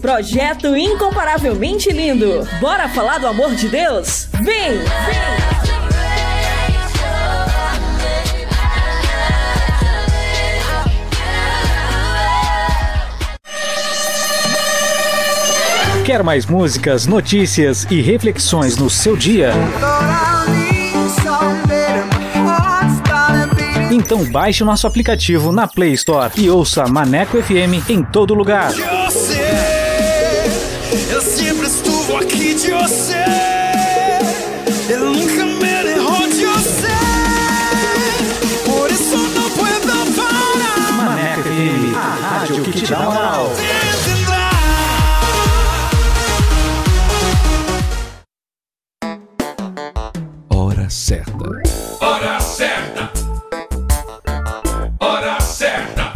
Projeto incomparavelmente lindo. Bora falar do amor de Deus? Vem! Vem! Quer mais músicas, notícias e reflexões no seu dia? Então baixe o nosso aplicativo na Play Store e ouça Maneco FM em todo lugar. Hora certa. Hora certa. Hora certa.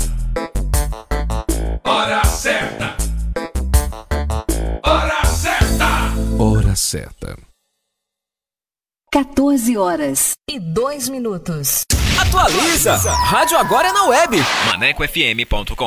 Hora certa. Hora certa. Hora certa. 14 horas e 2 minutos. Atualiza! Rádio agora é na web. ManecoFM.com.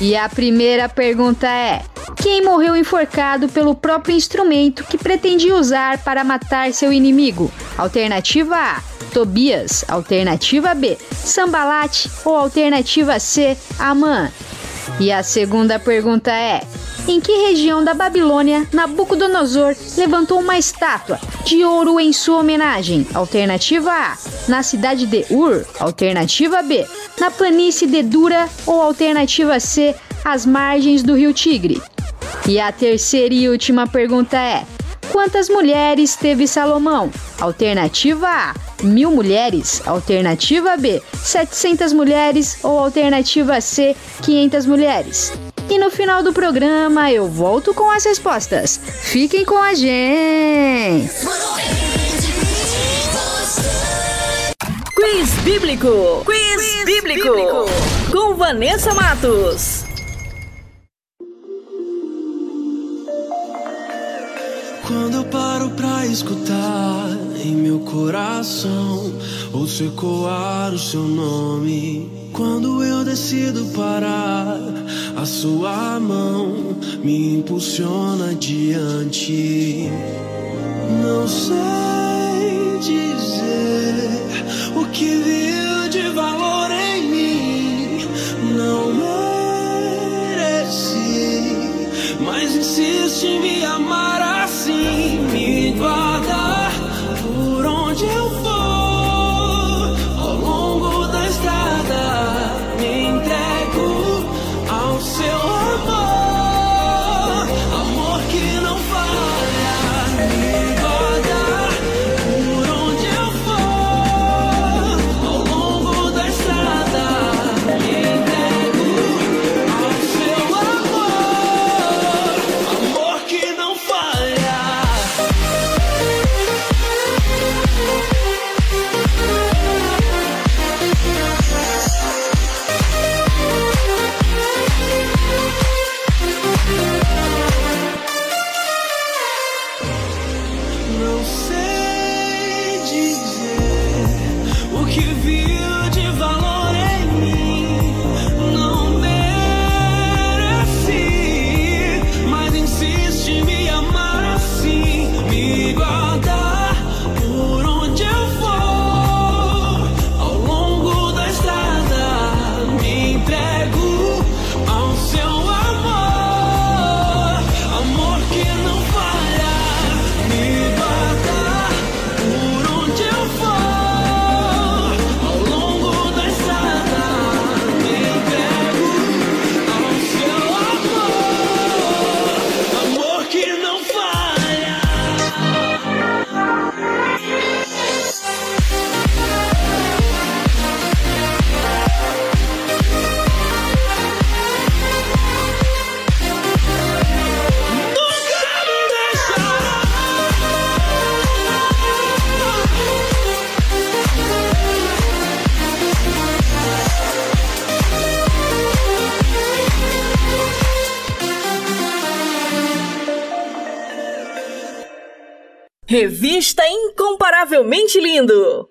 E a primeira pergunta é: quem morreu enforcado pelo próprio instrumento que pretendia usar para matar seu inimigo? Alternativa A: Tobias. Alternativa B: Sambalate. Ou alternativa C: Amã. E a segunda pergunta é: em que região da Babilônia Nabucodonosor levantou uma estátua de ouro em sua homenagem? Alternativa A: na cidade de Ur. Alternativa B: na planície de Dura. Ou alternativa C: às margens do rio Tigre. E a terceira e última pergunta é: quantas mulheres teve Salomão? Alternativa A: mil mulheres. Alternativa B: 700 mulheres. Ou alternativa C: 500 mulheres. E no final do programa eu volto com as respostas. Fiquem com a gente! Quiz Bíblico! Quiz, Quiz bíblico. bíblico! Com Vanessa Matos. Quando eu paro pra escutar em meu coração, ouço ecoar o seu nome. Quando eu decido parar, a sua mão me impulsiona adiante. Não sei dizer que viu de valor em mim. Não mereci, mas insiste em me amar assim, me guardar por onde eu for, Revista Incomparavelmente Lindo.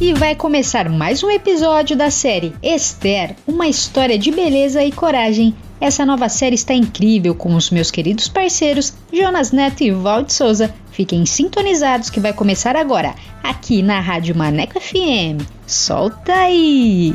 E vai começar mais um episódio da série Esther, uma história de beleza e coragem. Essa nova série está incrível com os meus queridos parceiros Jonas Neto e Valde Souza. Fiquem sintonizados que vai começar agora, aqui na Rádio Maneco FM. Solta aí!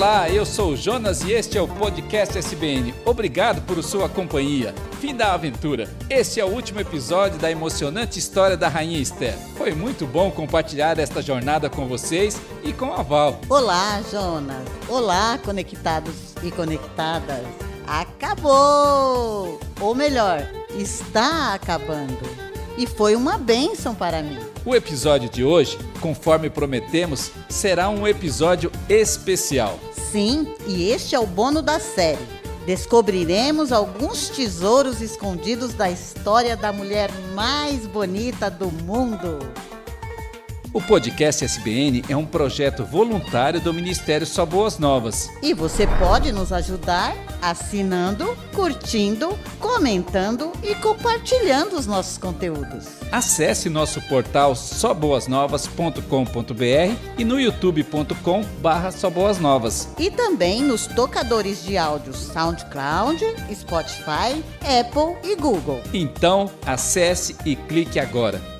Olá, eu sou o Jonas e este é o podcast SBN. Obrigado por sua companhia. Fim da aventura. Este é o último episódio da emocionante história da Rainha Esther. Foi muito bom compartilhar esta jornada com vocês e com a Val. Olá, Jonas. Olá, conectados e conectadas. Acabou! Ou melhor, está acabando. E foi uma bênção para mim. O episódio de hoje, conforme prometemos, será um episódio especial. Sim, e este é o bônus da série. Descobriremos alguns tesouros escondidos da história da mulher mais bonita do mundo. O podcast SBN é um projeto voluntário do Ministério Só Boas Novas. E você pode nos ajudar assinando, curtindo, comentando e compartilhando os nossos conteúdos. Acesse nosso portal soboasnovas.com.br e no youtube.com barra Novas. E também nos tocadores de áudio SoundCloud, Spotify, Apple e Google. Então, acesse e clique agora.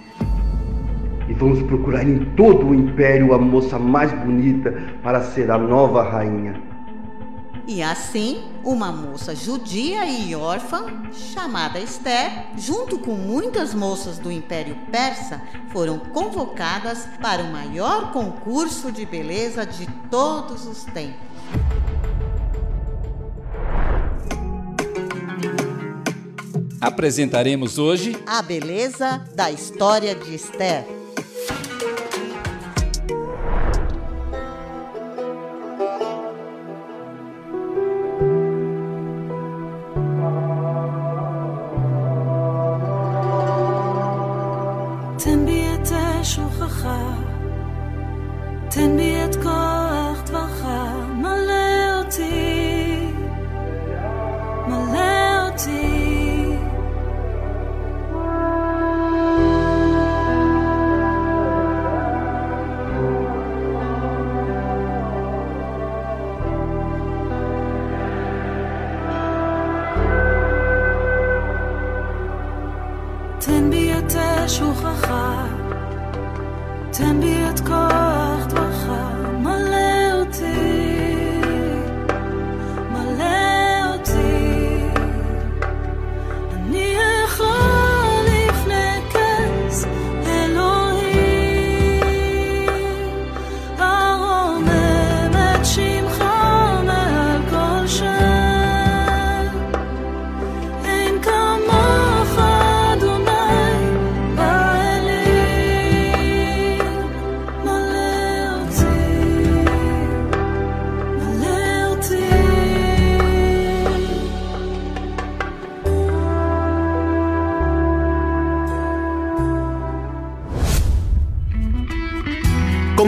E vamos procurar em todo o império a moça mais bonita para ser a nova rainha. E assim, uma moça judia e órfã, chamada Esther, junto com muitas moças do Império Persa, foram convocadas para o maior concurso de beleza de todos os tempos. Apresentaremos hoje a beleza da história de Esther.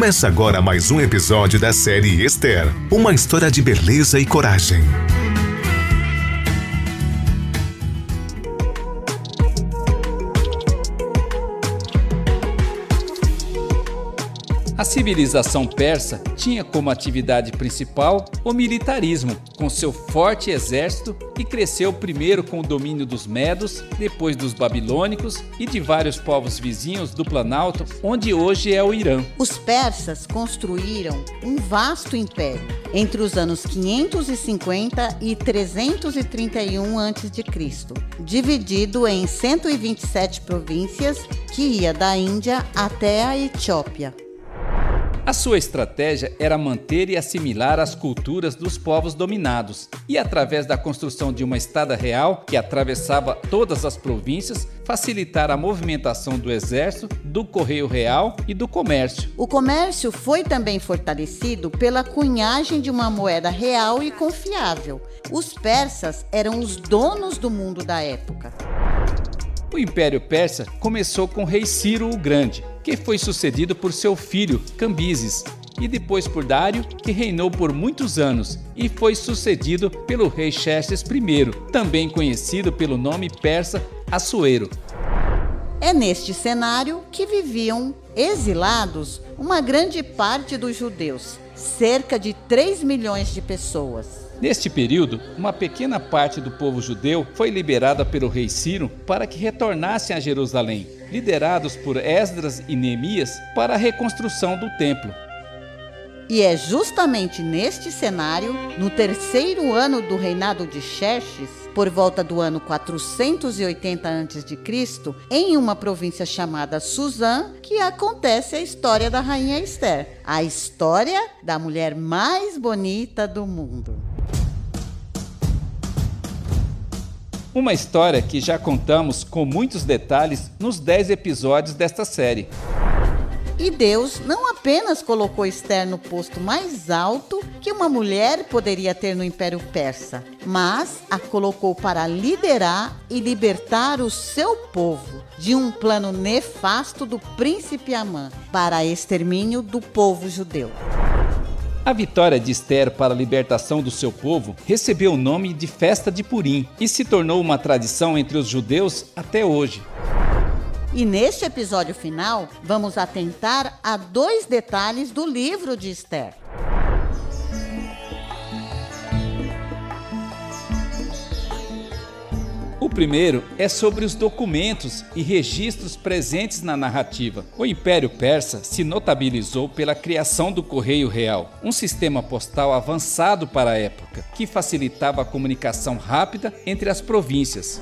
Começa agora mais um episódio da série Esther uma história de beleza e coragem. A civilização persa tinha como atividade principal o militarismo, com seu forte exército, e cresceu primeiro com o domínio dos medos, depois dos babilônicos e de vários povos vizinhos do Planalto, onde hoje é o Irã. Os persas construíram um vasto império entre os anos 550 e 331 a.C., dividido em 127 províncias que ia da Índia até a Etiópia. A sua estratégia era manter e assimilar as culturas dos povos dominados, e através da construção de uma estada real que atravessava todas as províncias, facilitar a movimentação do exército, do correio real e do comércio. O comércio foi também fortalecido pela cunhagem de uma moeda real e confiável. Os persas eram os donos do mundo da época. O Império Persa começou com o rei Ciro o Grande, que foi sucedido por seu filho Cambises, e depois por Dário, que reinou por muitos anos e foi sucedido pelo rei Xerxes I, também conhecido pelo nome persa Assuero. É neste cenário que viviam exilados uma grande parte dos judeus, cerca de 3 milhões de pessoas. Neste período, uma pequena parte do povo judeu foi liberada pelo rei Ciro para que retornassem a Jerusalém, liderados por Esdras e Neemias para a reconstrução do templo. E é justamente neste cenário, no terceiro ano do reinado de Xerxes, por volta do ano 480 a.C., em uma província chamada Suzã, que acontece a história da rainha Esther, a história da mulher mais bonita do mundo. Uma história que já contamos com muitos detalhes nos 10 episódios desta série. E Deus não apenas colocou Esther no posto mais alto que uma mulher poderia ter no Império Persa, mas a colocou para liderar e libertar o seu povo de um plano nefasto do príncipe Amã para extermínio do povo judeu. A vitória de Esther para a libertação do seu povo recebeu o nome de Festa de Purim e se tornou uma tradição entre os judeus até hoje. E neste episódio final, vamos atentar a dois detalhes do livro de Esther. O primeiro é sobre os documentos e registros presentes na narrativa. O Império Persa se notabilizou pela criação do Correio Real, um sistema postal avançado para a época, que facilitava a comunicação rápida entre as províncias.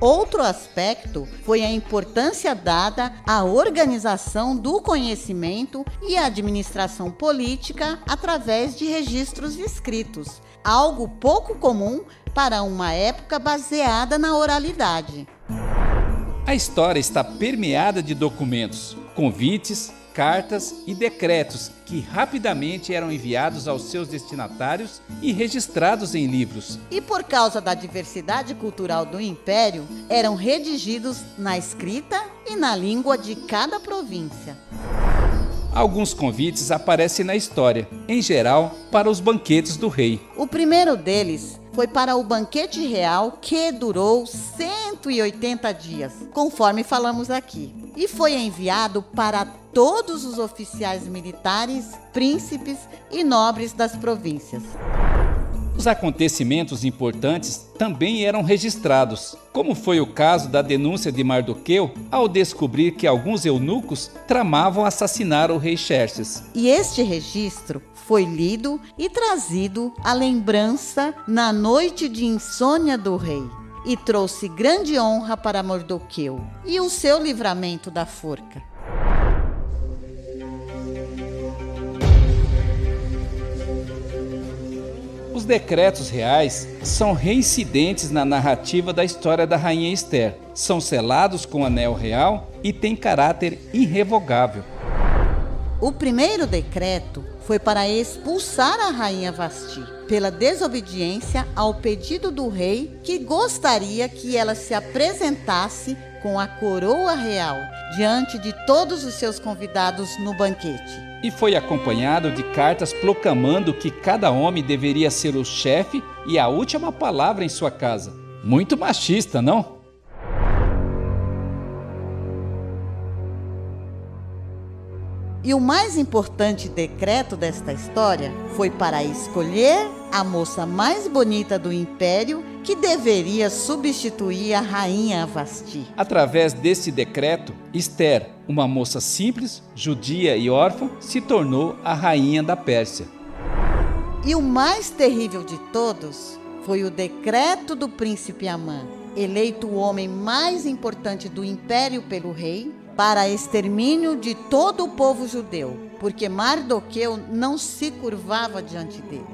Outro aspecto foi a importância dada à organização do conhecimento e à administração política através de registros escritos, algo pouco comum para uma época baseada na oralidade. A história está permeada de documentos, convites, cartas e decretos que rapidamente eram enviados aos seus destinatários e registrados em livros. E por causa da diversidade cultural do império, eram redigidos na escrita e na língua de cada província. Alguns convites aparecem na história, em geral para os banquetes do rei. O primeiro deles foi para o banquete real que durou 180 dias, conforme falamos aqui, e foi enviado para todos os oficiais militares, príncipes e nobres das províncias. Os acontecimentos importantes também eram registrados, como foi o caso da denúncia de Mardoqueu ao descobrir que alguns eunucos tramavam assassinar o rei Xerxes. E este registro foi lido e trazido à lembrança na noite de insônia do rei e trouxe grande honra para Mardoqueu e o seu livramento da forca. Os decretos reais são reincidentes na narrativa da história da rainha Esther. São selados com anel real e têm caráter irrevogável. O primeiro decreto foi para expulsar a rainha Vasti pela desobediência ao pedido do rei que gostaria que ela se apresentasse com a coroa real diante de todos os seus convidados no banquete e foi acompanhado de cartas proclamando que cada homem deveria ser o chefe e a última palavra em sua casa. Muito machista, não? E o mais importante decreto desta história foi para escolher a moça mais bonita do império que deveria substituir a rainha Vasti. Através desse decreto, Esther, uma moça simples, judia e órfã, se tornou a rainha da Pérsia. E o mais terrível de todos foi o decreto do príncipe Amã, eleito o homem mais importante do império pelo rei, para extermínio de todo o povo judeu, porque Mardoqueu não se curvava diante dele.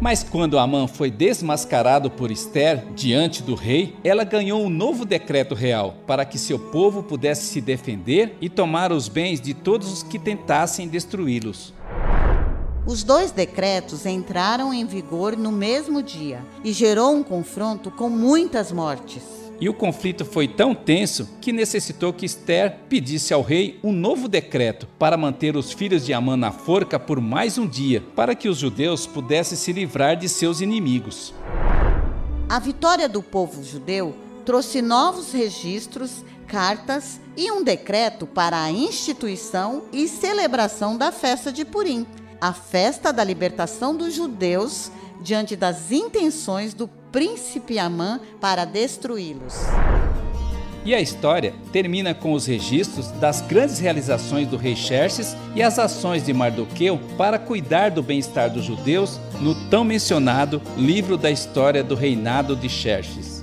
Mas quando Amã foi desmascarado por Esther diante do rei, ela ganhou um novo decreto real para que seu povo pudesse se defender e tomar os bens de todos os que tentassem destruí-los. Os dois decretos entraram em vigor no mesmo dia e gerou um confronto com muitas mortes. E o conflito foi tão tenso que necessitou que Esther pedisse ao rei um novo decreto para manter os filhos de Amã na forca por mais um dia, para que os judeus pudessem se livrar de seus inimigos. A vitória do povo judeu trouxe novos registros, cartas e um decreto para a instituição e celebração da festa de Purim, a festa da libertação dos judeus diante das intenções do príncipe Amã para destruí-los. E a história termina com os registros das grandes realizações do rei Xerxes e as ações de Mardoqueu para cuidar do bem-estar dos judeus no tão mencionado livro da história do reinado de Xerxes.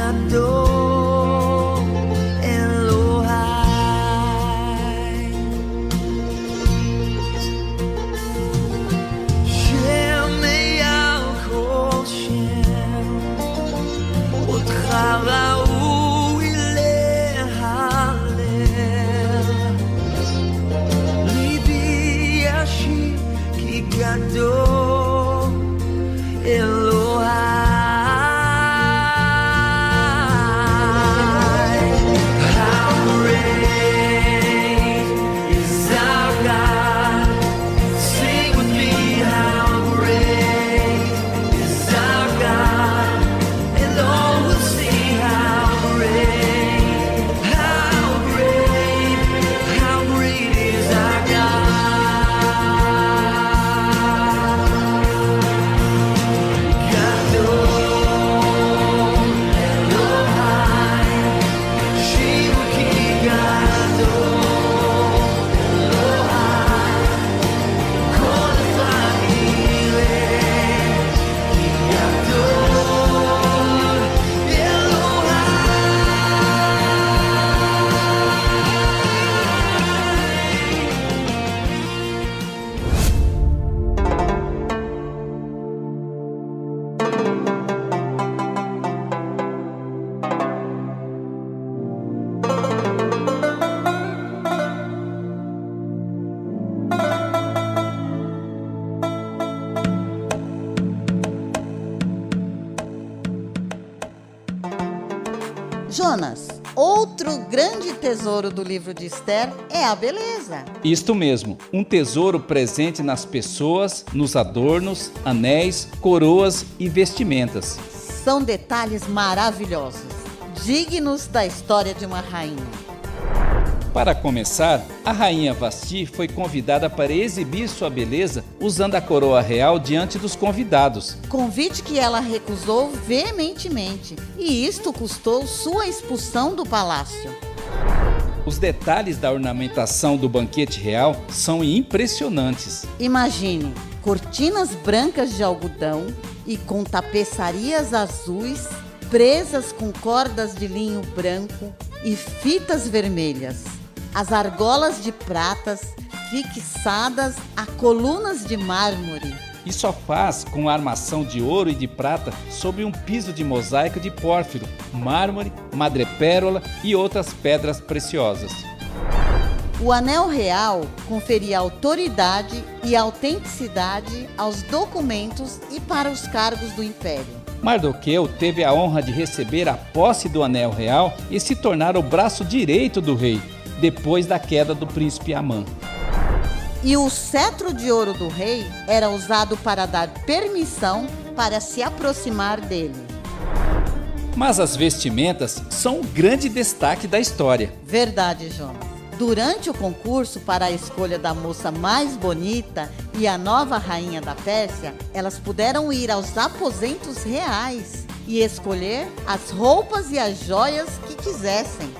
Jonas, grande tesouro do livro de Esther é a beleza. Isto mesmo, um tesouro presente nas pessoas, nos adornos, anéis, coroas e vestimentas. São detalhes maravilhosos, dignos da história de uma rainha. Para começar, a rainha Vasti foi convidada para exibir sua beleza usando a coroa real diante dos convidados. Convite que ela recusou veementemente, e isto custou sua expulsão do palácio. Os detalhes da ornamentação do banquete real são impressionantes. Imagine cortinas brancas de algodão e com tapeçarias azuis presas com cordas de linho branco e fitas vermelhas as argolas de pratas fixadas a colunas de mármore. E só faz com armação de ouro e de prata sobre um piso de mosaico de pórfiro, mármore, madrepérola e outras pedras preciosas. O anel real conferia autoridade e autenticidade aos documentos e para os cargos do império. Mardoqueu teve a honra de receber a posse do anel real e se tornar o braço direito do rei, depois da queda do príncipe Amã. E o cetro de ouro do rei era usado para dar permissão para se aproximar dele. Mas as vestimentas são um grande destaque da história. Verdade, Jonas. Durante o concurso para a escolha da moça mais bonita e a nova rainha da Pérsia, elas puderam ir aos aposentos reais e escolher as roupas e as joias que quisessem.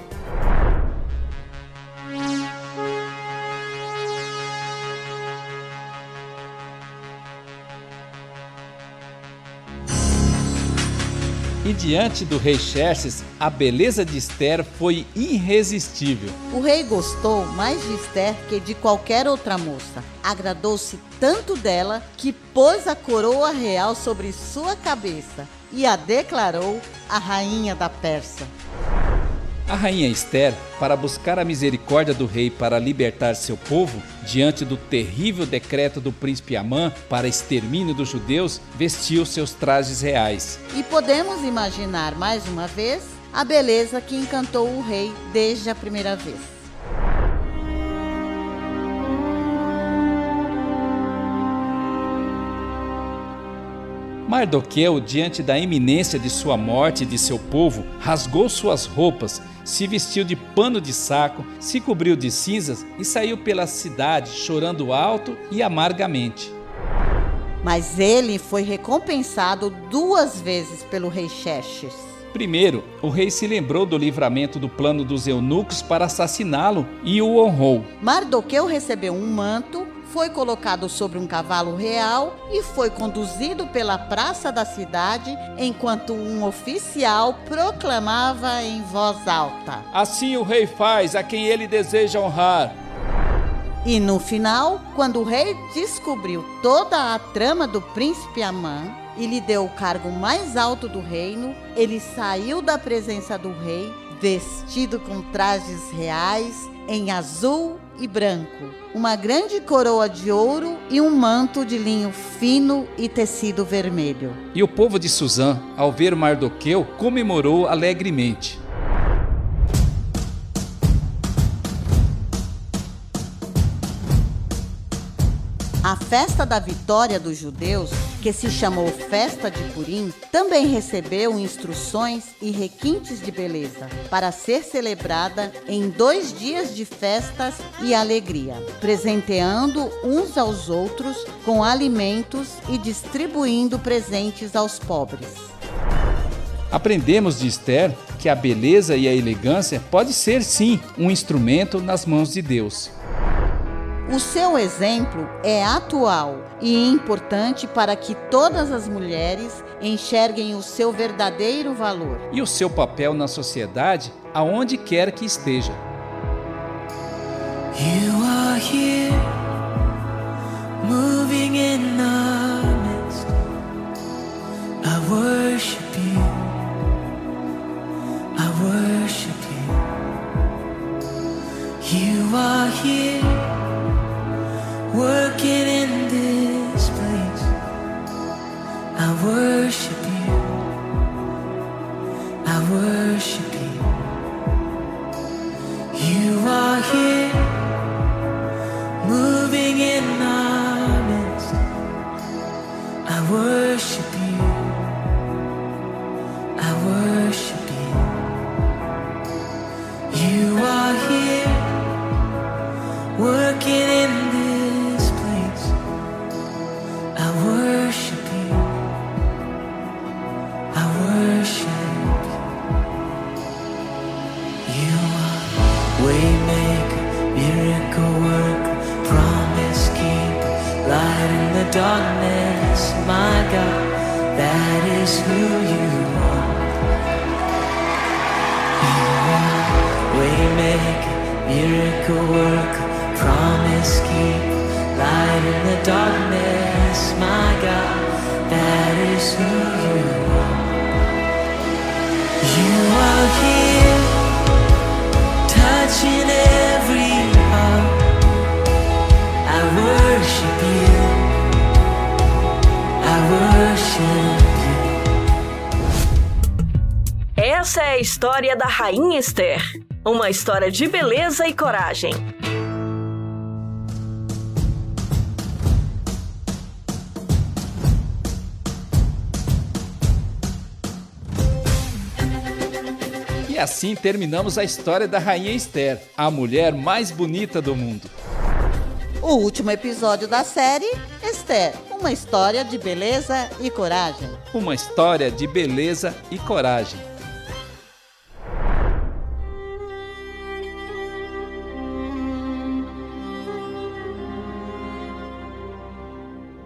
E diante do rei Xerxes, a beleza de Esther foi irresistível. O rei gostou mais de Esther que de qualquer outra moça. Agradou-se tanto dela que pôs a coroa real sobre sua cabeça e a declarou a rainha da Pérsia. A rainha Esther, para buscar a misericórdia do rei para libertar seu povo, diante do terrível decreto do príncipe Amã para extermínio dos judeus, vestiu seus trajes reais. E podemos imaginar mais uma vez a beleza que encantou o rei desde a primeira vez. Mardoqueu, diante da iminência de sua morte e de seu povo, rasgou suas roupas, se vestiu de pano de saco, se cobriu de cinzas e saiu pela cidade chorando alto e amargamente. Mas ele foi recompensado duas vezes pelo rei Xerxes. Primeiro, o rei se lembrou do livramento do plano dos eunucos para assassiná-lo e o honrou. Mardoqueu recebeu um manto, foi colocado sobre um cavalo real e foi conduzido pela praça da cidade enquanto um oficial proclamava em voz alta: Assim o rei faz a quem ele deseja honrar. E no final, quando o rei descobriu toda a trama do príncipe Amã e lhe deu o cargo mais alto do reino, ele saiu da presença do rei vestido com trajes reais em azul e branco, uma grande coroa de ouro e um manto de linho fino e tecido vermelho. E o povo de Suzã, ao ver Mardoqueu, comemorou alegremente. A festa da vitória dos judeus, que se chamou Festa de Purim, também recebeu instruções e requintes de beleza para ser celebrada em dois dias de festas e alegria, presenteando uns aos outros com alimentos e distribuindo presentes aos pobres. Aprendemos de Esther que a beleza e a elegância pode ser sim um instrumento nas mãos de Deus. O seu exemplo é atual e importante para que todas as mulheres enxerguem o seu verdadeiro valor e o seu papel na sociedade, aonde quer que esteja. You are here, moving in our midst. I worship you. I worship you. You are here. Working in this place. I worship you. I worship you. You are here, moving in our midst. I worship darkness. My God, that is who you are. You are waymaker, miracle worker, promise keeper light in the darkness, my God, that is who you are. You are here, touching every heart. I worship história da Rainha Esther. Uma história de beleza e coragem. assim terminamos a história da Rainha Esther, a mulher mais bonita do mundo. O último episódio da série, Esther, uma história de beleza e coragem. Uma história de beleza e coragem.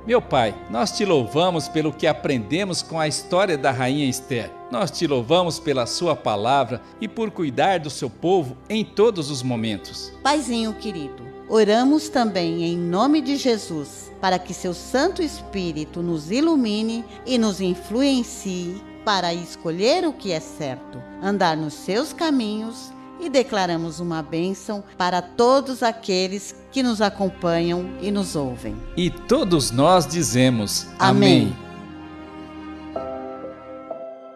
Meu Pai, nós te louvamos pelo que aprendemos com a história da Rainha Esther. Nós te louvamos pela Sua palavra e por cuidar do seu povo em todos os momentos. Paizinho querido, oramos também em nome de Jesus para que seu Santo Espírito nos ilumine e nos influencie para escolher o que é certo, andar nos seus caminhos e declaramos uma bênção para todos aqueles que nos acompanham e nos ouvem. E todos nós dizemos Amém. Amém.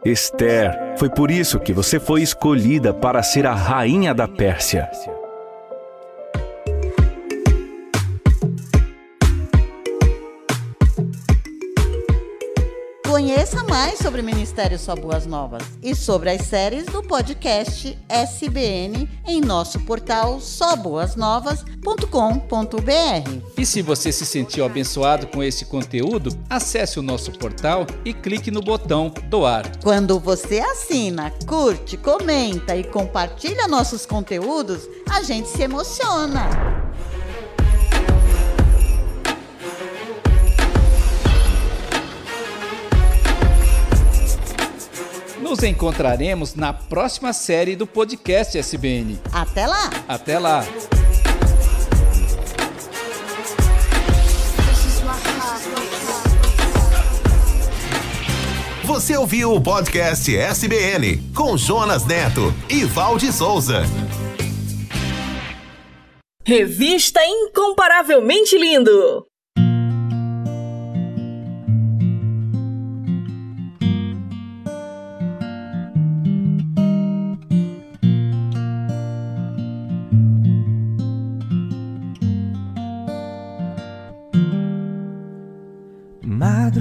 Esther, foi por isso que você foi escolhida para ser a rainha da Pérsia. Conheça mais sobre o Ministério Só Boas Novas e sobre as séries do podcast SBN em nosso portal soboasnovas.com.br. E se você se sentiu abençoado com esse conteúdo, acesse o nosso portal e clique no botão doar. Quando você assina, curte, comenta e compartilha nossos conteúdos, a gente se emociona. Nos encontraremos na próxima série do podcast SBN. Até lá! Até lá! Você ouviu o podcast SBN com Jonas Neto e Valde Souza. Revista Incomparavelmente Lindo.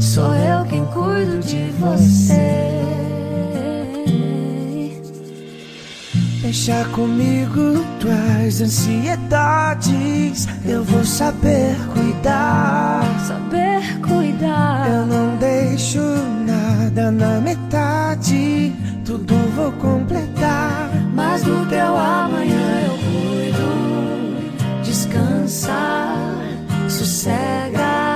Sou eu quem cuido de você. Deixa comigo tuas ansiedades. Eu vou saber cuidar. Saber cuidar. Eu não deixo nada na metade. Tudo vou completar. Mas do teu amanhã eu cuido. Descansa, sossega.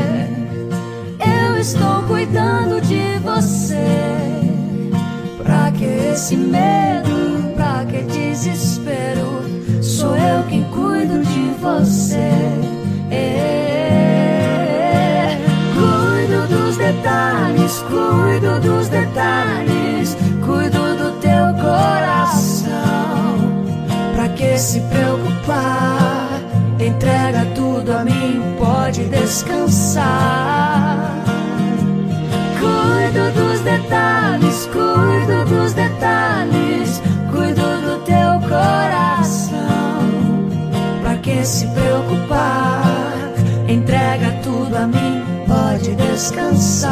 Estou cuidando de você. Pra que esse medo? Pra que desespero? Sou eu quem cuido de você. É. Cuido dos detalhes, cuido dos detalhes, cuido do teu coração. Pra que se preocupar? Entrega tudo a mim, pode descansar. Cuido dos detalhes, cuido dos detalhes, cuido do teu coração. Pra que se preocupar? Entrega tudo a mim, pode descansar.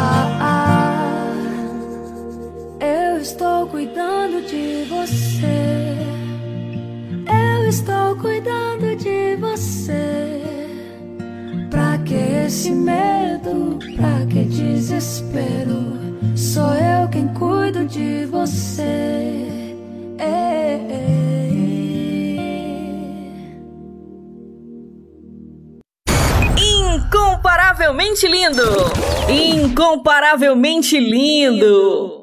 Eu estou cuidando de você. Eu estou cuidando de você. Pra que esse medo? Pra que desespero? Sou eu quem cuido de você. Ei, Incomparavelmente lindo! Incomparavelmente lindo!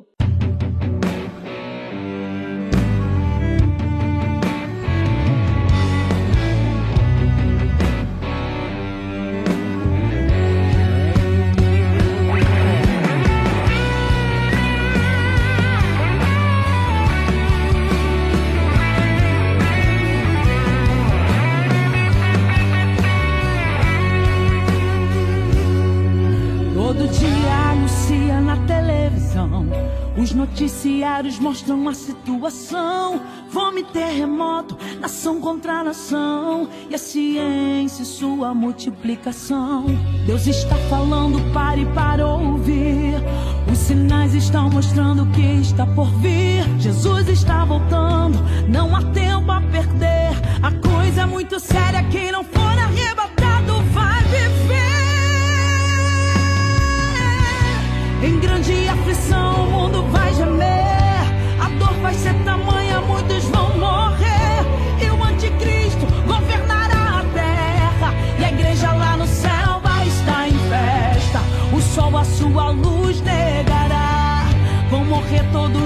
Noticiários mostram a situação. Fome, terremoto, nação contra nação. E a ciência e sua multiplicação. Deus está falando, pare para ouvir. Os sinais estão mostrando que está por vir. Jesus está voltando, não há tempo a perder. A coisa é muito séria, quem não for arrebatado vai viver. Em grande aflição o mundo vai gemer. Dor vai ser tamanha, muitos vão morrer. E o anticristo governará a terra. E a igreja lá no céu vai estar em festa. O sol a sua luz negará. Vão morrer todos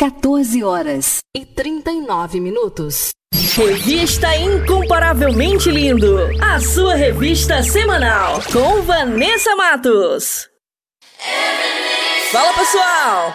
14 horas e 39 minutos. Revista Incomparavelmente Lindo, a sua revista semanal com Vanessa Matos. Fala pessoal,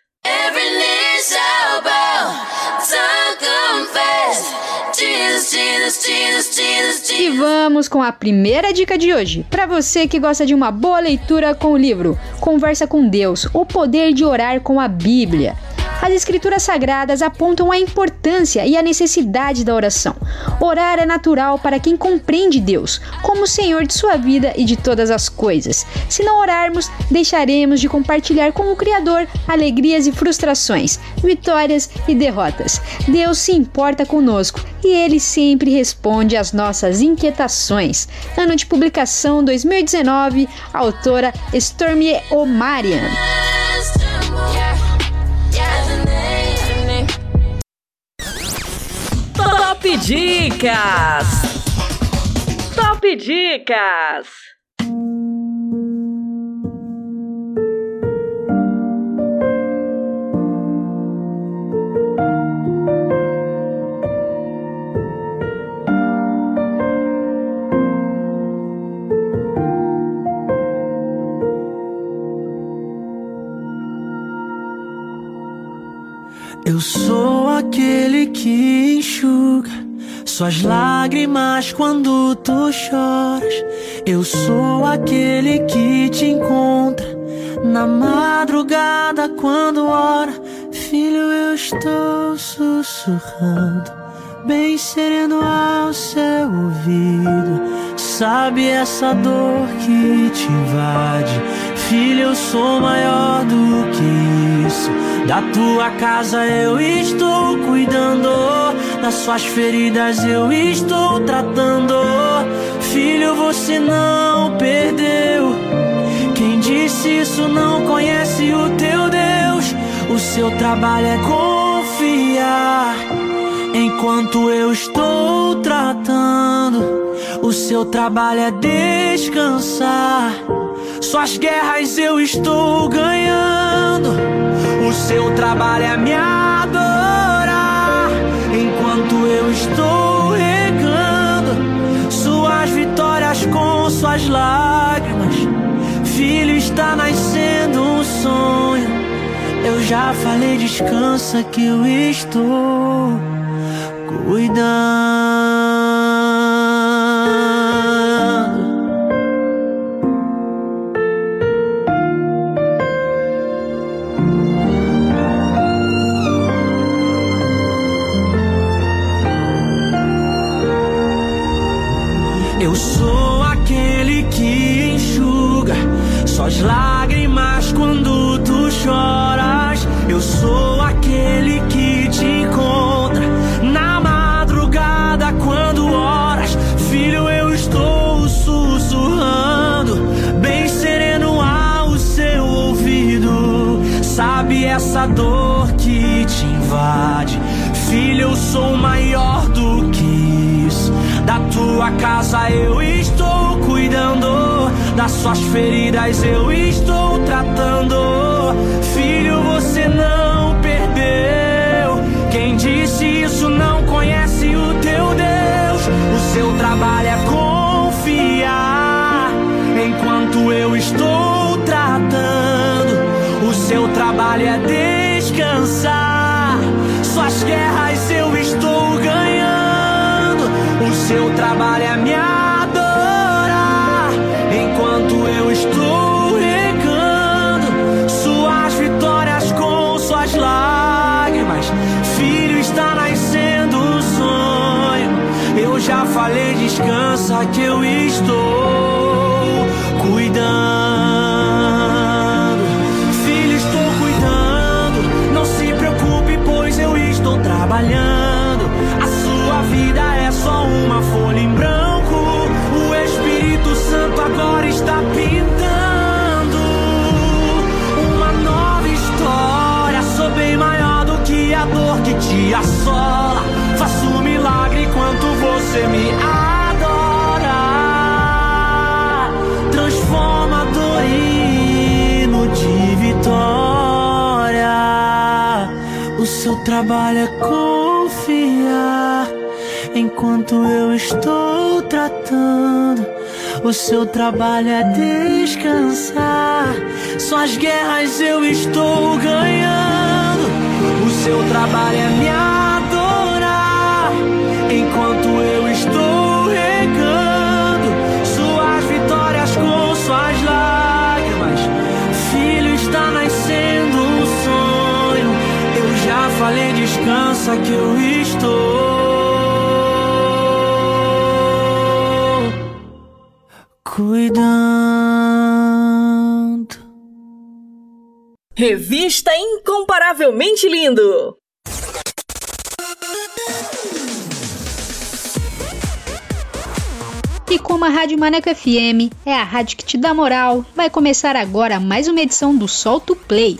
Every knee shall bow, tongue confess. Jesus, Jesus, Jesus, Jesus, E vamos com a primeira dica de hoje. Para você que gosta de uma boa leitura com o livro Conversa com Deus, o poder de orar com a Bíblia. As escrituras sagradas apontam a importância e a necessidade da oração. Orar é natural para quem compreende Deus como Senhor de sua vida e de todas as coisas. Se não orarmos, deixaremos de compartilhar com o Criador alegrias e frustrações, vitórias e derrotas. Deus se importa conosco e ele sempre responde às nossas inquietações. Ano de publicação 2019, autora Stormy O'Marian. Dicas! Top Dicas! Eu sou aquele que enxuga suas lágrimas quando tu choras. Eu sou aquele que te encontra na madrugada quando ora. Filho, eu estou sussurrando, bem sereno ao seu ouvido. Sabe essa dor que te invade? Filho, eu sou maior do que Da tua casa eu estou cuidando, das suas feridas eu estou tratando. Filho, você não perdeu. Quem disse isso não conhece o teu Deus. O seu trabalho é confiar. Enquanto eu estou tratando, o seu trabalho é descansar. Suas guerras eu estou ganhando. O seu trabalho é me adorar. Enquanto eu estou regando suas vitórias com suas lágrimas. Filho, está nascendo um sonho. Eu já falei, descansa que eu estou cuidando. Suas lágrimas quando tu choras. Eu sou aquele que te encontra na madrugada quando oras. Filho, eu estou sussurrando, bem sereno ao seu ouvido. Sabe essa dor que te invade? Filho, eu sou maior do que isso. Da tua casa eu estou cuidando, das suas feridas eu estou tratando. Descansa que eu estou cuidando. Filho, estou cuidando. Não se preocupe, pois eu estou trabalhando. A sua vida é só uma folha em branco. O Espírito Santo agora está pintando uma nova história. Sou bem maior do que a dor que te assola. Faço um milagre enquanto você me adora. Hino de vitória. O seu trabalho é confiar enquanto eu estou tratando. O seu trabalho é descansar. Suas guerras eu estou ganhando. O seu trabalho é me adorar enquanto eu estou falei, descansa que eu estou cuidando. Revista Incomparavelmente Lindo. E como a Rádio Maneco FM é a rádio que te dá moral, vai começar agora mais uma edição do Solto Play.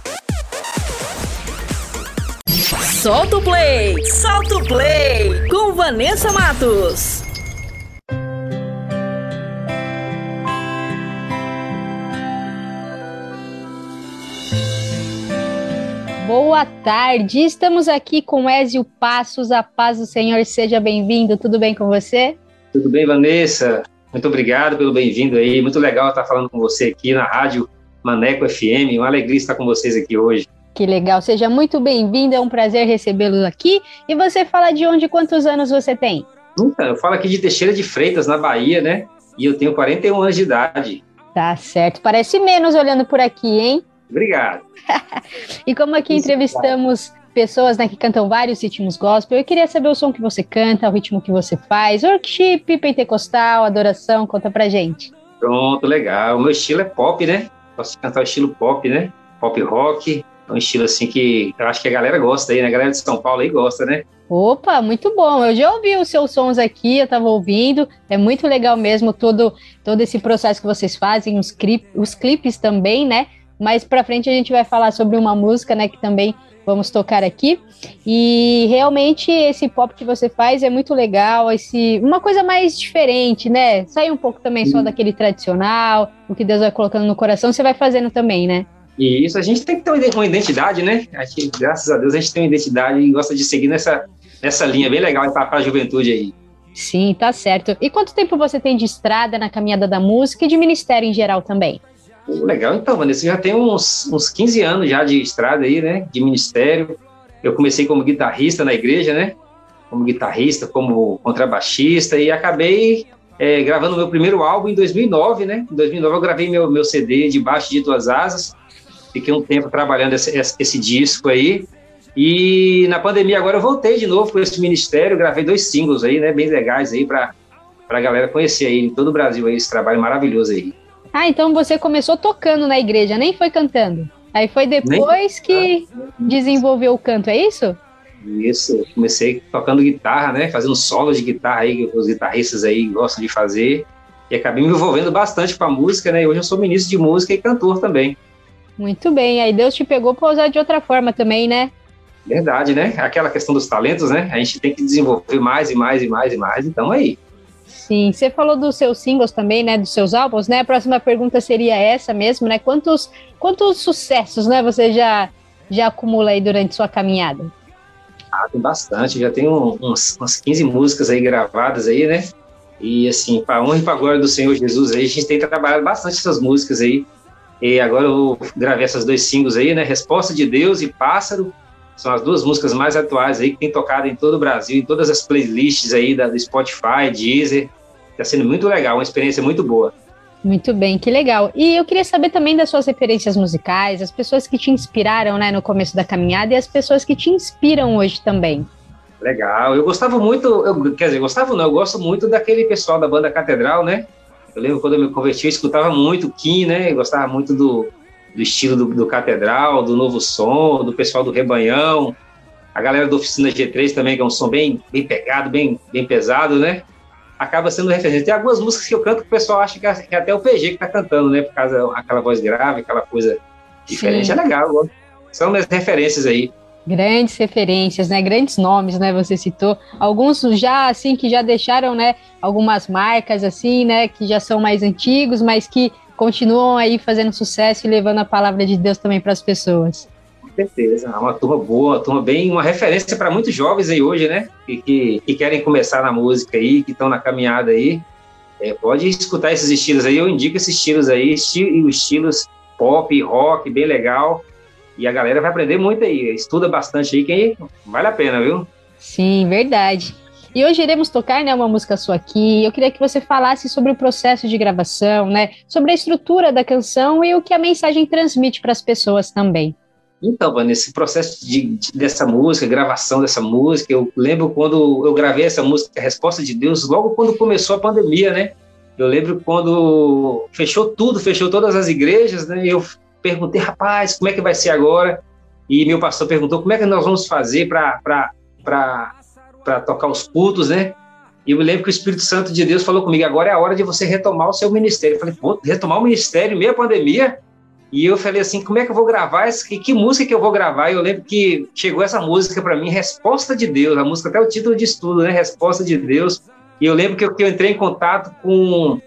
Solta o play! Solta o play! Com Vanessa Matos. Boa tarde, estamos aqui com Ézio Passos, a paz do Senhor, seja bem-vindo, tudo bem com você? Tudo bem, Vanessa? Muito obrigado pelo bem-vindo aí, muito legal estar falando com você aqui na Rádio Maneco FM, uma alegria estar com vocês aqui hoje. Que legal, seja muito bem-vindo, é um prazer recebê-lo aqui. E você fala de onde, quantos anos você tem? Então, eu falo aqui de Teixeira de Freitas, na Bahia, né? E eu tenho 41 anos de idade. Tá certo, parece menos olhando por aqui, hein? Obrigado. e como aqui Isso, entrevistamos pessoas né, que cantam vários ritmos gospel, eu queria saber o som que você canta, o ritmo que você faz, worship, pentecostal, adoração, conta pra gente. Pronto, legal. O meu estilo é pop, né? Posso cantar o estilo pop, né? Pop rock. Um estilo assim que eu acho que a galera gosta aí, né? A galera de São Paulo aí gosta, né? Opa, muito bom. Eu já ouvi os seus sons aqui, eu estava ouvindo. É muito legal mesmo todo, todo esse processo que vocês fazem, os, clip, os clipes também, né? Mais para frente a gente vai falar sobre uma música, né, que também vamos tocar aqui. E realmente esse pop que você faz é muito legal, esse uma coisa mais diferente, né? Sai um pouco também só daquele tradicional, o que Deus vai colocando no coração, você vai fazendo também, né? E isso, a gente tem que ter uma identidade, né? A gente, graças a Deus a gente tem uma identidade e gosta de seguir nessa, nessa linha bem legal para a juventude aí. Sim, tá certo. E quanto tempo você tem de estrada na caminhada da música e de ministério em geral também? Legal, então, Vanessa, já tem uns, uns 15 anos já de estrada aí, né, de ministério. Eu comecei como guitarrista na igreja, né, como guitarrista, como contrabaixista e acabei é, gravando meu primeiro álbum em 2009, né. Em 2009 eu gravei meu, meu CD Debaixo de Duas Asas, fiquei um tempo trabalhando esse, esse disco aí e na pandemia agora eu voltei de novo com esse ministério, gravei dois singles aí, né, bem legais aí para a galera conhecer aí em todo o Brasil aí esse trabalho maravilhoso aí. Ah, então você começou tocando na igreja, nem foi cantando. Aí foi depois nem... que desenvolveu o canto, é isso? Isso, comecei tocando guitarra, né? Fazendo solos de guitarra aí, que os guitarristas aí gostam de fazer. E acabei me envolvendo bastante com a música, né? E hoje eu sou ministro de música e cantor também. Muito bem, aí Deus te pegou para usar de outra forma também, né? Verdade, né? Aquela questão dos talentos, né? A gente tem que desenvolver mais e mais e mais e mais, então aí. Sim, você falou dos seus singles também, né, dos seus álbuns, né? A próxima pergunta seria essa mesmo, né? Quantos, quantos sucessos, né, você já já acumula aí durante sua caminhada? Ah, tem bastante, já tenho uns, umas 15 músicas aí gravadas aí, né? E assim, para honra e para glória do Senhor Jesus, aí, a gente tem trabalhado bastante essas músicas aí. E agora eu gravei essas dois singles aí, né? Resposta de Deus e Pássaro. São as duas músicas mais atuais aí que tem tocado em todo o Brasil, em todas as playlists aí da, do Spotify, Deezer. Está sendo muito legal, uma experiência muito boa. Muito bem, que legal. E eu queria saber também das suas referências musicais, as pessoas que te inspiraram né, no começo da caminhada e as pessoas que te inspiram hoje também. Legal. Eu gostava muito, eu, quer dizer, gostava não, eu gosto muito daquele pessoal da banda Catedral, né? Eu lembro quando eu me converti, eu escutava muito o Kim, né? Eu gostava muito do, do estilo do, do, Catedral, do Novo Som, do pessoal do Rebanhão. A galera da Oficina G3 também, que é um som bem, bem pegado, bem, bem pesado, né? Acaba sendo referência. Tem algumas músicas que eu canto que o pessoal acha que é, que é até o PG que tá cantando, né? Por causa daquela voz grave, aquela coisa diferente. Sim. É legal, são minhas referências aí. Grandes referências, né? Grandes nomes, né? Você citou alguns já assim que já deixaram, né? Algumas marcas assim, né? Que já são mais antigos, mas que continuam aí fazendo sucesso e levando a palavra de Deus também para as pessoas. Com certeza, é uma turma boa, uma turma bem, uma referência para muitos jovens aí hoje, né? Que, que, que, querem começar na música aí, que estão na caminhada aí. É, pode escutar esses estilos aí, eu indico esses estilos aí, esti estilos pop, rock, bem legal e a galera vai aprender muito aí. Estuda bastante aí, que vale a pena, viu? Sim, verdade. E hoje iremos tocar né, uma música sua aqui. Eu queria que você falasse sobre o processo de gravação, né? Sobre a estrutura da canção e o que a mensagem transmite para as pessoas também. Então, Vanessa, esse processo de, de, dessa música, gravação dessa música, eu lembro quando eu gravei essa música, Resposta de Deus, logo quando começou a pandemia, né? Eu lembro quando fechou tudo, fechou todas as igrejas, né? Eu perguntei, rapaz, como é que vai ser agora? E meu pastor perguntou, como é que nós vamos fazer para tocar os cultos, né? E eu me lembro que o Espírito Santo de Deus falou comigo, agora é a hora de você retomar o seu ministério. Eu falei, pô, retomar o ministério meio pandemia? E eu falei assim, como é que eu vou gravar? Que, que música que eu vou gravar? E eu lembro que chegou essa música para mim, Resposta de Deus, a música até o título de estudo, né? Resposta de Deus. E eu lembro que eu, que eu entrei em contato com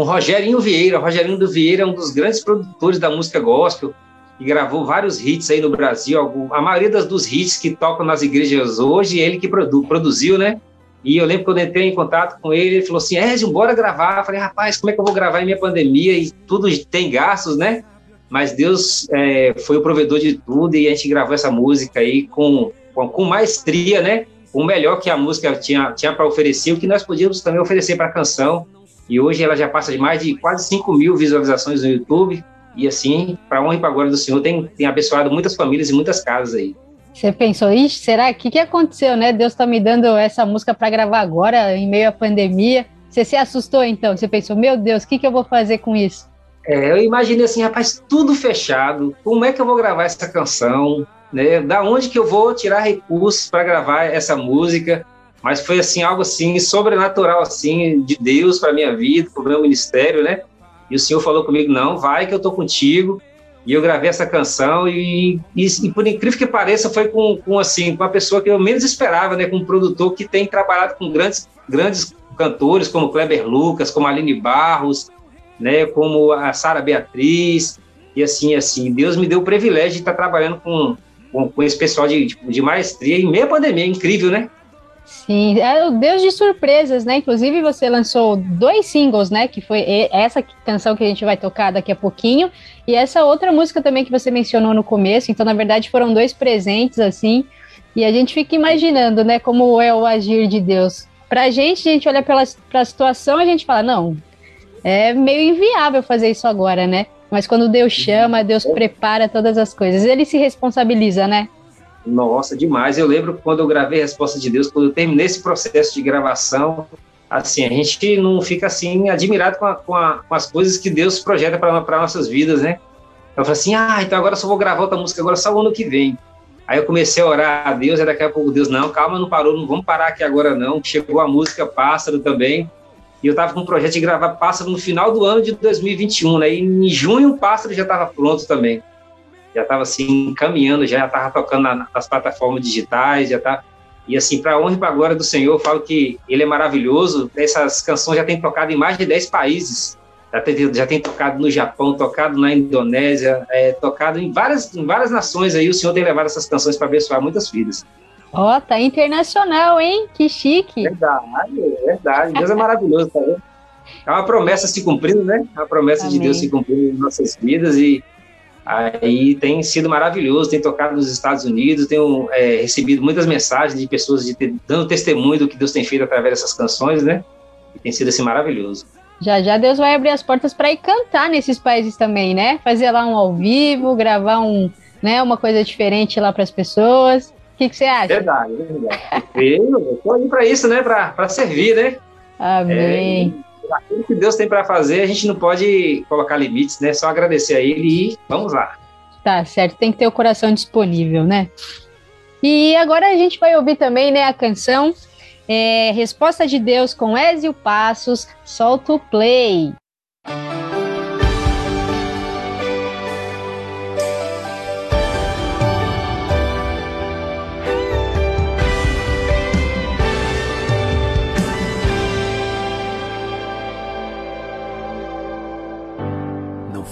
com Rogerinho Vieira. Rogerinho do Vieira é um dos grandes produtores da música gospel e gravou vários hits aí no Brasil. A maioria das, dos hits que tocam nas igrejas hoje, ele que produ, produziu, né? E eu lembro quando eu entrei em contato com ele, ele falou assim: Ézio, bora gravar. Eu falei, rapaz, como é que eu vou gravar em minha pandemia? E tudo tem gastos, né? Mas Deus é, foi o provedor de tudo e a gente gravou essa música aí com, com, com maestria, né? O melhor que a música tinha, tinha para oferecer, o que nós podíamos também oferecer para a canção. E hoje ela já passa de mais de quase 5 mil visualizações no YouTube. E assim, para honra e para glória do Senhor, tem, tem abençoado muitas famílias e muitas casas aí. Você pensou, ixi, será que que aconteceu, né? Deus está me dando essa música para gravar agora, em meio à pandemia. Você se assustou então? Você pensou, meu Deus, o que, que eu vou fazer com isso? É, eu imaginei assim, rapaz, tudo fechado. Como é que eu vou gravar essa canção? Né? Da onde que eu vou tirar recursos para gravar essa música? Mas foi assim algo assim sobrenatural assim de Deus para minha vida, para o meu ministério, né? E o Senhor falou comigo, não, vai que eu tô contigo. E eu gravei essa canção e, e, e por incrível que pareça foi com, com assim com uma pessoa que eu menos esperava, né? Com um produtor que tem trabalhado com grandes grandes cantores como Kleber Lucas, como Aline Barros, né? Como a Sara Beatriz e assim assim Deus me deu o privilégio de estar trabalhando com com, com esse pessoal de, de, maestria em meia pandemia, incrível, né? Sim, é o Deus de surpresas, né? Inclusive você lançou dois singles, né? Que foi essa canção que a gente vai tocar daqui a pouquinho e essa outra música também que você mencionou no começo. Então, na verdade, foram dois presentes assim. E a gente fica imaginando, né? Como é o agir de Deus. Pra gente, a gente olha pela, pra situação, a gente fala, não, é meio inviável fazer isso agora, né? Mas quando Deus chama, Deus prepara todas as coisas. Ele se responsabiliza, né? Nossa, demais. Eu lembro quando eu gravei Resposta de Deus, quando eu terminei esse processo de gravação, assim, a gente não fica assim admirado com, a, com, a, com as coisas que Deus projeta para nossas vidas, né? Eu falei assim, ah, então agora só vou gravar outra música agora só o ano que vem. Aí eu comecei a orar a Deus, e daqui a pouco Deus, não, calma, não parou, não vamos parar aqui agora não. Chegou a música Pássaro também, e eu estava com um projeto de gravar Pássaro no final do ano de 2021, né? E em junho o Pássaro já estava pronto também já estava assim caminhando, já estava tocando na, nas plataformas digitais, já tá e assim para honra e para glória do Senhor, eu falo que Ele é maravilhoso. Essas canções já têm tocado em mais de 10 países, já tem, já tem tocado no Japão, tocado na Indonésia, é, tocado em várias em várias nações aí. O Senhor tem levado essas canções para abençoar muitas vidas. Ó, oh, tá internacional, hein? Que chique. Verdade, verdade. Deus é maravilhoso, tá vendo? É uma promessa se cumprindo, né? É uma promessa Amém. de Deus se cumprindo em nossas vidas e aí tem sido maravilhoso. Tem tocado nos Estados Unidos, tenho é, recebido muitas mensagens de pessoas de ter, dando testemunho do que Deus tem feito através dessas canções, né? E tem sido assim maravilhoso. Já já Deus vai abrir as portas para ir cantar nesses países também, né? Fazer lá um ao vivo, gravar um, né, uma coisa diferente lá para as pessoas. O que, que você acha? Verdade, verdade. Eu estou aí para isso, né? Para servir, né? Amém. É, aquilo que Deus tem para fazer, a gente não pode colocar limites, né? Só agradecer a Ele e vamos lá. Tá certo, tem que ter o coração disponível, né? E agora a gente vai ouvir também, né, a canção é, Resposta de Deus com Ezio Passos, solta o play.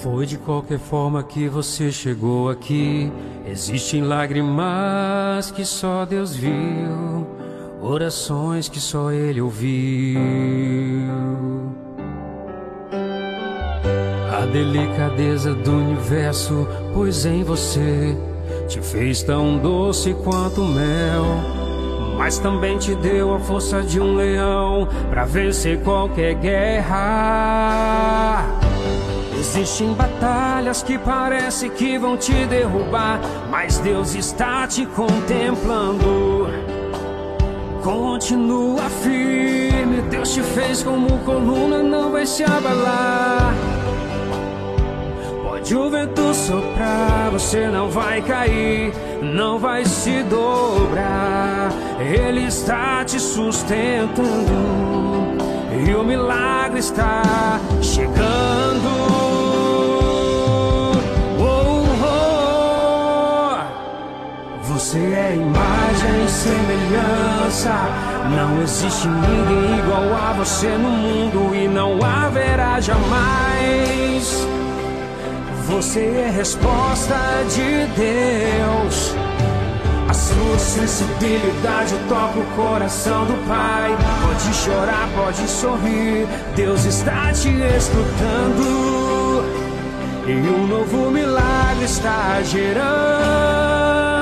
Foi de qualquer forma que você chegou aqui. Existem lágrimas que só Deus viu orações que só Ele ouviu. A delicadeza do universo, pois em você te fez tão doce quanto mel. Mas também te deu a força de um leão para vencer qualquer guerra. Existem batalhas que parece que vão te derrubar, mas Deus está te contemplando. Continua firme, Deus te fez como coluna, não vai se abalar. Pode o vento soprar, você não vai cair, não vai se dobrar. Ele está te sustentando e o milagre está chegando. Você é imagem e semelhança. Não existe ninguém igual a você no mundo e não haverá jamais. Você é resposta de Deus. A sua sensibilidade toca o coração do Pai. Pode chorar, pode sorrir. Deus está te escutando. E um novo milagre está gerando.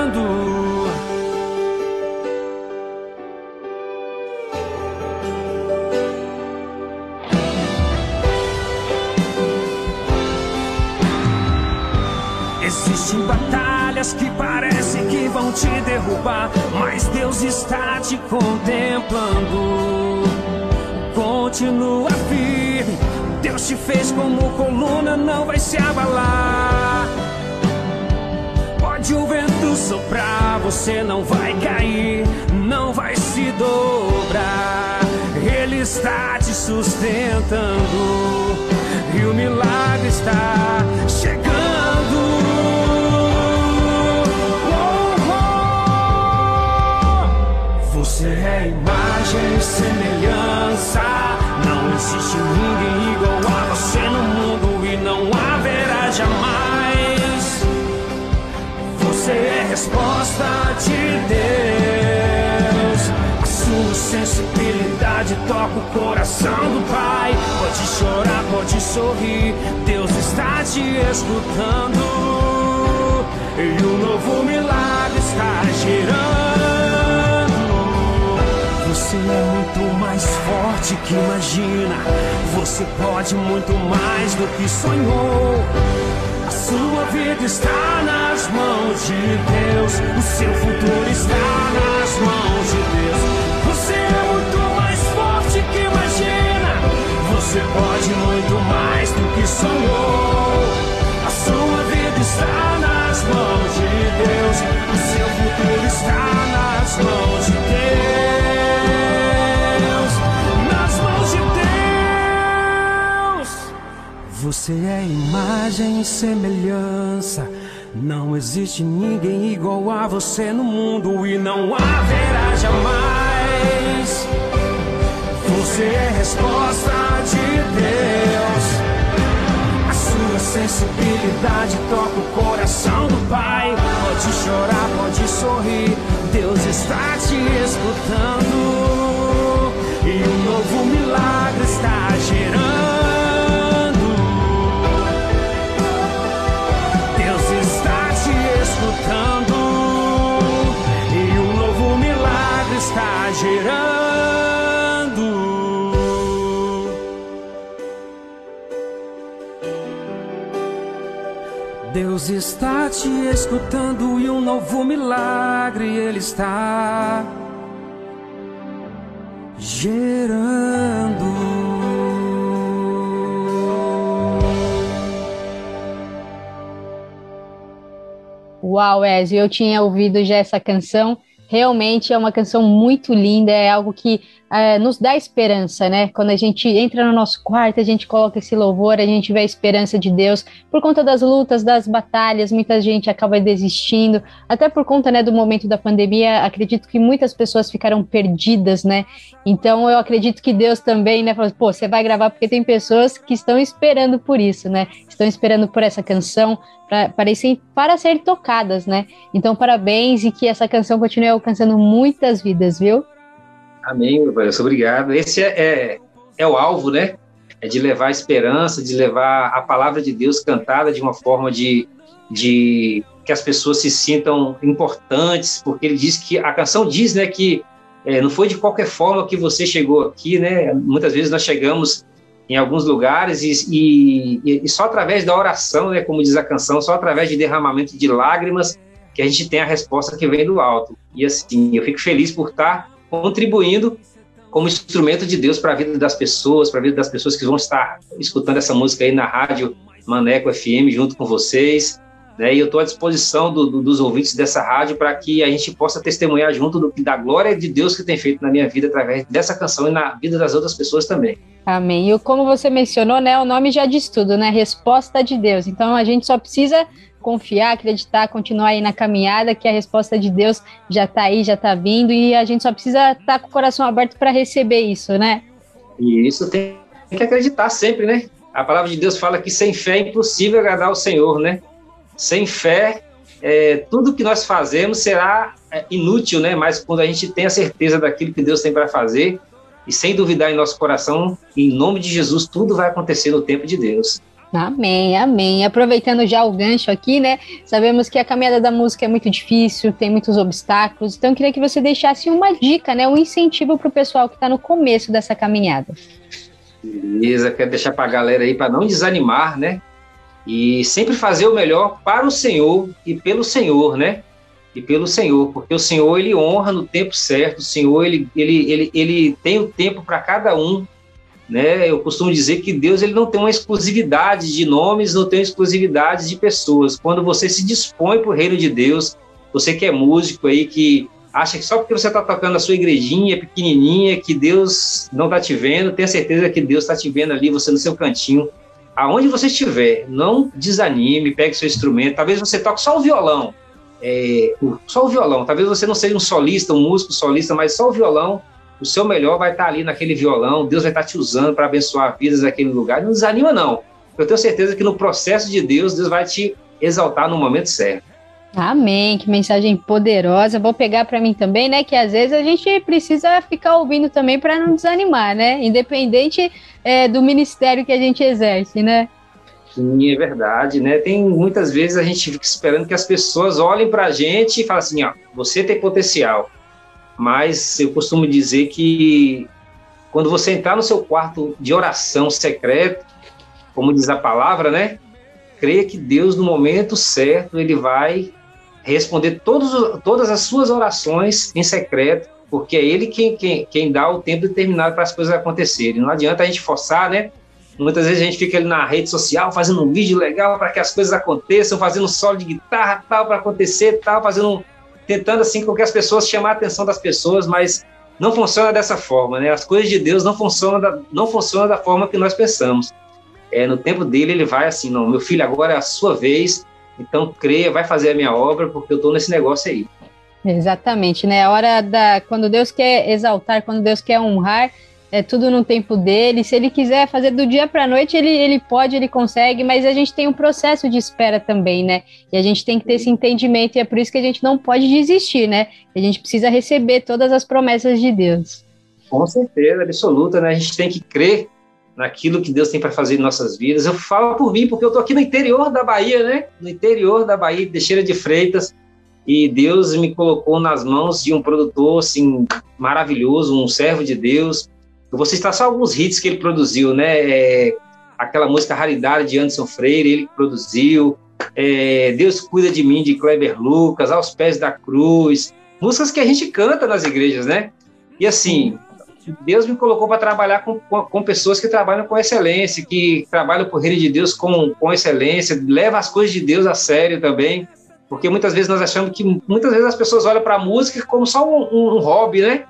Batalhas que parece que vão te derrubar, mas Deus está te contemplando. Continua firme, Deus te fez como coluna, não vai se abalar. Pode o vento soprar, você não vai cair, não vai se dobrar. Ele está te sustentando e o milagre está chegando. Você é imagem e semelhança. Não existe ninguém igual a você no mundo e não haverá jamais. Você é resposta de Deus. A sua sensibilidade toca o coração do Pai. Pode chorar, pode sorrir. Deus está te escutando. E um novo milagre está gerando. Você é muito mais forte que imagina. Você pode muito mais do que sonhou. A sua vida está nas mãos de Deus. O seu futuro está nas mãos de Deus. Você é muito mais forte que imagina. Você pode muito mais do que sonhou. A sua vida está nas mãos de Deus. O seu futuro está nas mãos Você é imagem e semelhança. Não existe ninguém igual a você no mundo e não haverá jamais. Você é resposta de Deus. A sua sensibilidade toca o coração do Pai. Pode chorar, pode sorrir. Deus está te escutando e um novo Deus está te escutando e um novo milagre Ele está gerando. Uau, Ezio, eu tinha ouvido já essa canção. Realmente é uma canção muito linda, é algo que é, nos dá esperança, né? Quando a gente entra no nosso quarto, a gente coloca esse louvor, a gente vê a esperança de Deus. Por conta das lutas, das batalhas, muita gente acaba desistindo. Até por conta né, do momento da pandemia, acredito que muitas pessoas ficaram perdidas, né? Então eu acredito que Deus também, né? Falou, pô, você vai gravar porque tem pessoas que estão esperando por isso, né? Estão esperando por essa canção para, ser tocadas, né? Então, parabéns e que essa canção continue alcançando muitas vidas, viu? Amém, meu pai. Obrigado. Esse é, é, é, o alvo, né? É de levar a esperança, de levar a palavra de Deus cantada de uma forma de, de que as pessoas se sintam importantes, porque ele diz que a canção diz, né, que é, não foi de qualquer forma que você chegou aqui, né? Muitas vezes nós chegamos em alguns lugares e, e, e, só através da oração, né, como diz a canção, só através de derramamento de lágrimas que a gente tem a resposta que vem do alto. E assim, eu fico feliz por estar contribuindo como instrumento de Deus para a vida das pessoas, para a vida das pessoas que vão estar escutando essa música aí na rádio Maneco FM junto com vocês. Né? E eu estou à disposição do, do, dos ouvintes dessa rádio para que a gente possa testemunhar junto do, da glória de Deus que tem feito na minha vida através dessa canção e na vida das outras pessoas também. Amém. E como você mencionou, né, o nome já diz tudo, né? Resposta de Deus. Então a gente só precisa confiar, acreditar, continuar aí na caminhada, que a resposta de Deus já está aí, já está vindo, e a gente só precisa estar tá com o coração aberto para receber isso, né? E isso tem que acreditar sempre, né? A palavra de Deus fala que sem fé é impossível agradar ao Senhor, né? Sem fé, é, tudo que nós fazemos será é, inútil, né? Mas quando a gente tem a certeza daquilo que Deus tem para fazer, e sem duvidar em nosso coração, em nome de Jesus, tudo vai acontecer no tempo de Deus. Amém, amém. Aproveitando já o gancho aqui, né? Sabemos que a caminhada da música é muito difícil, tem muitos obstáculos, então eu queria que você deixasse uma dica, né? Um incentivo para o pessoal que está no começo dessa caminhada. Beleza, quero deixar para a galera aí para não desanimar, né? E sempre fazer o melhor para o Senhor e pelo Senhor, né? E pelo Senhor, porque o Senhor ele honra no tempo certo, o Senhor ele, ele, ele, ele tem o tempo para cada um né? Eu costumo dizer que Deus ele não tem uma exclusividade de nomes, não tem exclusividade de pessoas. Quando você se dispõe para o reino de Deus, você que é músico aí, que acha que só porque você está tocando a sua igrejinha pequenininha, que Deus não está te vendo, tenha certeza que Deus está te vendo ali, você no seu cantinho. Aonde você estiver, não desanime, pegue seu instrumento. Talvez você toque só o violão, é, só o violão. Talvez você não seja um solista, um músico solista, mas só o violão o seu melhor vai estar ali naquele violão, Deus vai estar te usando para abençoar vidas naquele lugar. Não desanima, não. Eu tenho certeza que no processo de Deus, Deus vai te exaltar no momento certo. Amém, que mensagem poderosa. Vou pegar para mim também, né? Que às vezes a gente precisa ficar ouvindo também para não desanimar, né? Independente é, do ministério que a gente exerce, né? Sim, é verdade, né? Tem muitas vezes a gente fica esperando que as pessoas olhem para a gente e falem assim: ó, você tem potencial mas eu costumo dizer que quando você entrar no seu quarto de oração secreto, como diz a palavra, né? Creia que Deus, no momento certo, ele vai responder todos, todas as suas orações em secreto, porque é Ele quem, quem, quem dá o tempo determinado para as coisas acontecerem. Não adianta a gente forçar, né? Muitas vezes a gente fica ali na rede social fazendo um vídeo legal para que as coisas aconteçam, fazendo um solo de guitarra tal para acontecer, tal, fazendo tentando assim com que as pessoas chamar a atenção das pessoas, mas não funciona dessa forma, né? As coisas de Deus não funcionam da, não funcionam da forma que nós pensamos. É, no tempo dele ele vai assim, não, meu filho, agora é a sua vez, então creia, vai fazer a minha obra, porque eu estou nesse negócio aí. Exatamente, né? A hora da quando Deus quer exaltar, quando Deus quer honrar, é tudo no tempo dele. Se ele quiser fazer do dia para noite, ele, ele pode, ele consegue, mas a gente tem um processo de espera também, né? E a gente tem que ter esse entendimento, e é por isso que a gente não pode desistir, né? A gente precisa receber todas as promessas de Deus. Com certeza, absoluta, né? A gente tem que crer naquilo que Deus tem para fazer em nossas vidas. Eu falo por mim, porque eu estou aqui no interior da Bahia, né? No interior da Bahia, Teixeira de Freitas, e Deus me colocou nas mãos de um produtor, assim, maravilhoso, um servo de Deus. Eu vou citar só alguns hits que ele produziu, né? É, aquela música Raridade de Anderson Freire, ele produziu. É, Deus cuida de mim, de Kleber Lucas, Aos Pés da Cruz. Músicas que a gente canta nas igrejas, né? E assim, Deus me colocou para trabalhar com, com, com, pessoas que trabalham com excelência, que trabalham por reino de Deus com, com excelência, leva as coisas de Deus a sério também, porque muitas vezes nós achamos que muitas vezes as pessoas olham para a música como só um, um, um, hobby, né?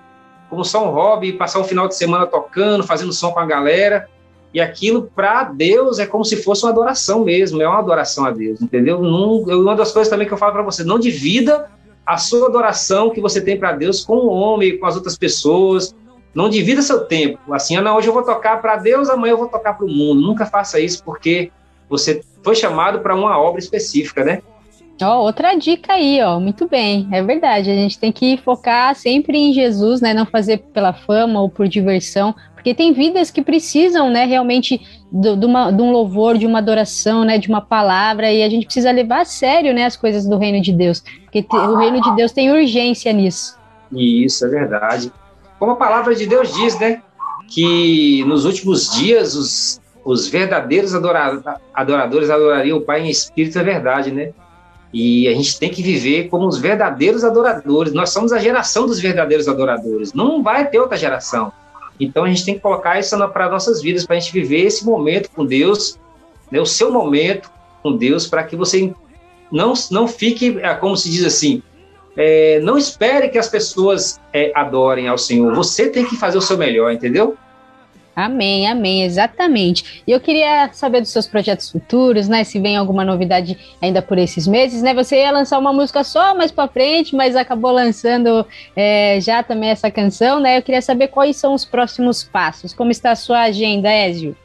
Como só um hobby, passar um final de semana tocando, fazendo som com a galera, e aquilo para Deus é como se fosse uma adoração mesmo, é uma adoração a Deus, entendeu? Não, uma das coisas também que eu falo para você, não divida a sua adoração que você tem para Deus com o homem, com as outras pessoas, não divida seu tempo. Assim, ah, não, hoje eu vou tocar para Deus, amanhã eu vou tocar para o mundo. Nunca faça isso porque você foi chamado para uma obra específica, né? Ó, oh, outra dica aí, ó, muito bem, é verdade. A gente tem que focar sempre em Jesus, né? Não fazer pela fama ou por diversão, porque tem vidas que precisam, né, realmente do, de, uma, de um louvor, de uma adoração, né, de uma palavra, e a gente precisa levar a sério, né, as coisas do reino de Deus, porque te, o reino de Deus tem urgência nisso. Isso é verdade. Como a palavra de Deus diz, né? Que nos últimos dias os, os verdadeiros adoradores adorariam o Pai em espírito e verdade, né? E a gente tem que viver como os verdadeiros adoradores. Nós somos a geração dos verdadeiros adoradores. Não vai ter outra geração. Então a gente tem que colocar isso para nossas vidas, para a gente viver esse momento com Deus, né, o seu momento com Deus, para que você não, não fique, é, como se diz assim, é, não espere que as pessoas é, adorem ao Senhor. Você tem que fazer o seu melhor, entendeu? Amém, amém, exatamente. E eu queria saber dos seus projetos futuros, né? Se vem alguma novidade ainda por esses meses, né? Você ia lançar uma música só mais para frente, mas acabou lançando é, já também essa canção, né? Eu queria saber quais são os próximos passos. Como está a sua agenda, Ézio?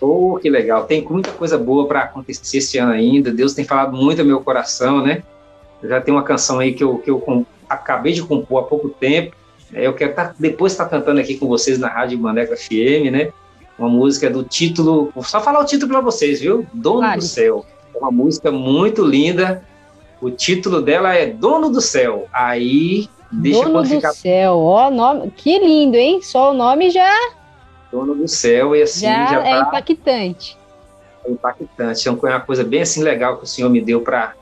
Oh, que legal. Tem muita coisa boa para acontecer esse ano ainda. Deus tem falado muito ao meu coração, né? Já tenho uma canção aí que eu, que eu acabei de compor há pouco tempo. É, eu quero tá, depois estar tá cantando aqui com vocês na Rádio Maneco FM, né? Uma música do título. Vou só falar o título para vocês, viu? Dono vale. do Céu. É uma música muito linda. O título dela é Dono do Céu. Aí deixa Dono do Céu, ó, nome, que lindo, hein? Só o nome já. Dono do Céu, e assim já, já é tá... impactante. É impactante. É uma coisa bem assim legal que o Senhor me deu para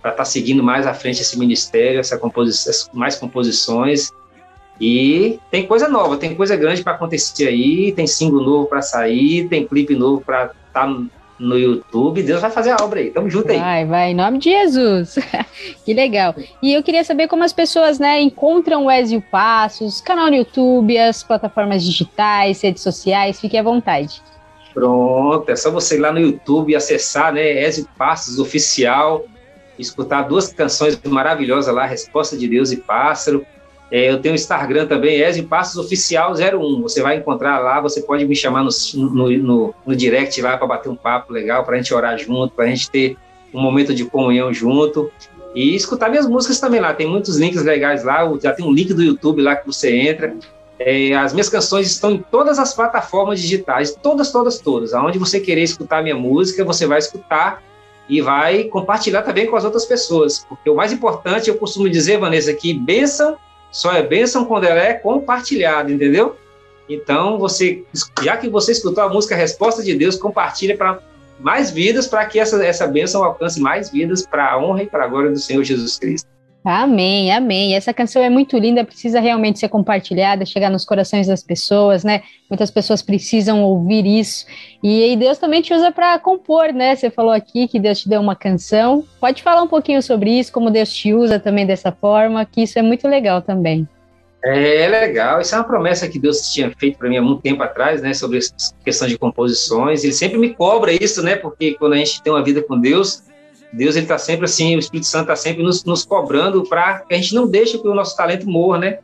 para estar tá seguindo mais à frente esse ministério, essa composição, mais composições. E tem coisa nova, tem coisa grande para acontecer aí, tem single novo para sair, tem clipe novo para estar tá no YouTube. Deus vai fazer a obra aí. Tamo junto aí. Vai, vai, em nome de Jesus. que legal. E eu queria saber como as pessoas, né, encontram o Ezio Passos, canal no YouTube, as plataformas digitais, redes sociais. Fique à vontade. Pronto, é só você ir lá no YouTube e acessar, né, Ezio Passos Oficial escutar duas canções maravilhosas lá, Resposta de Deus e Pássaro. É, eu tenho o Instagram também, Ezio Passos Oficial 01. Você vai encontrar lá, você pode me chamar no, no, no, no direct lá para bater um papo legal, para a gente orar junto, para a gente ter um momento de comunhão junto. E escutar minhas músicas também lá. Tem muitos links legais lá, já tem um link do YouTube lá que você entra. É, as minhas canções estão em todas as plataformas digitais, todas, todas, todas. Aonde você querer escutar minha música, você vai escutar e vai compartilhar também com as outras pessoas. Porque o mais importante, eu costumo dizer, Vanessa, que bênção só é bênção quando ela é compartilhada, entendeu? Então, você, já que você escutou a música Resposta de Deus, compartilha para mais vidas, para que essa, essa bênção alcance mais vidas para a honra e para a glória do Senhor Jesus Cristo. Amém, amém. Essa canção é muito linda, precisa realmente ser compartilhada, chegar nos corações das pessoas, né? Muitas pessoas precisam ouvir isso. E, e Deus também te usa para compor, né? Você falou aqui que Deus te deu uma canção. Pode falar um pouquinho sobre isso, como Deus te usa também dessa forma, que isso é muito legal também. É, é legal, isso é uma promessa que Deus tinha feito para mim há muito tempo atrás, né, sobre questão de composições. Ele sempre me cobra isso, né, porque quando a gente tem uma vida com Deus, Deus ele está sempre assim, o Espírito Santo está sempre nos, nos cobrando para que a gente não deixe que o nosso talento morra, né?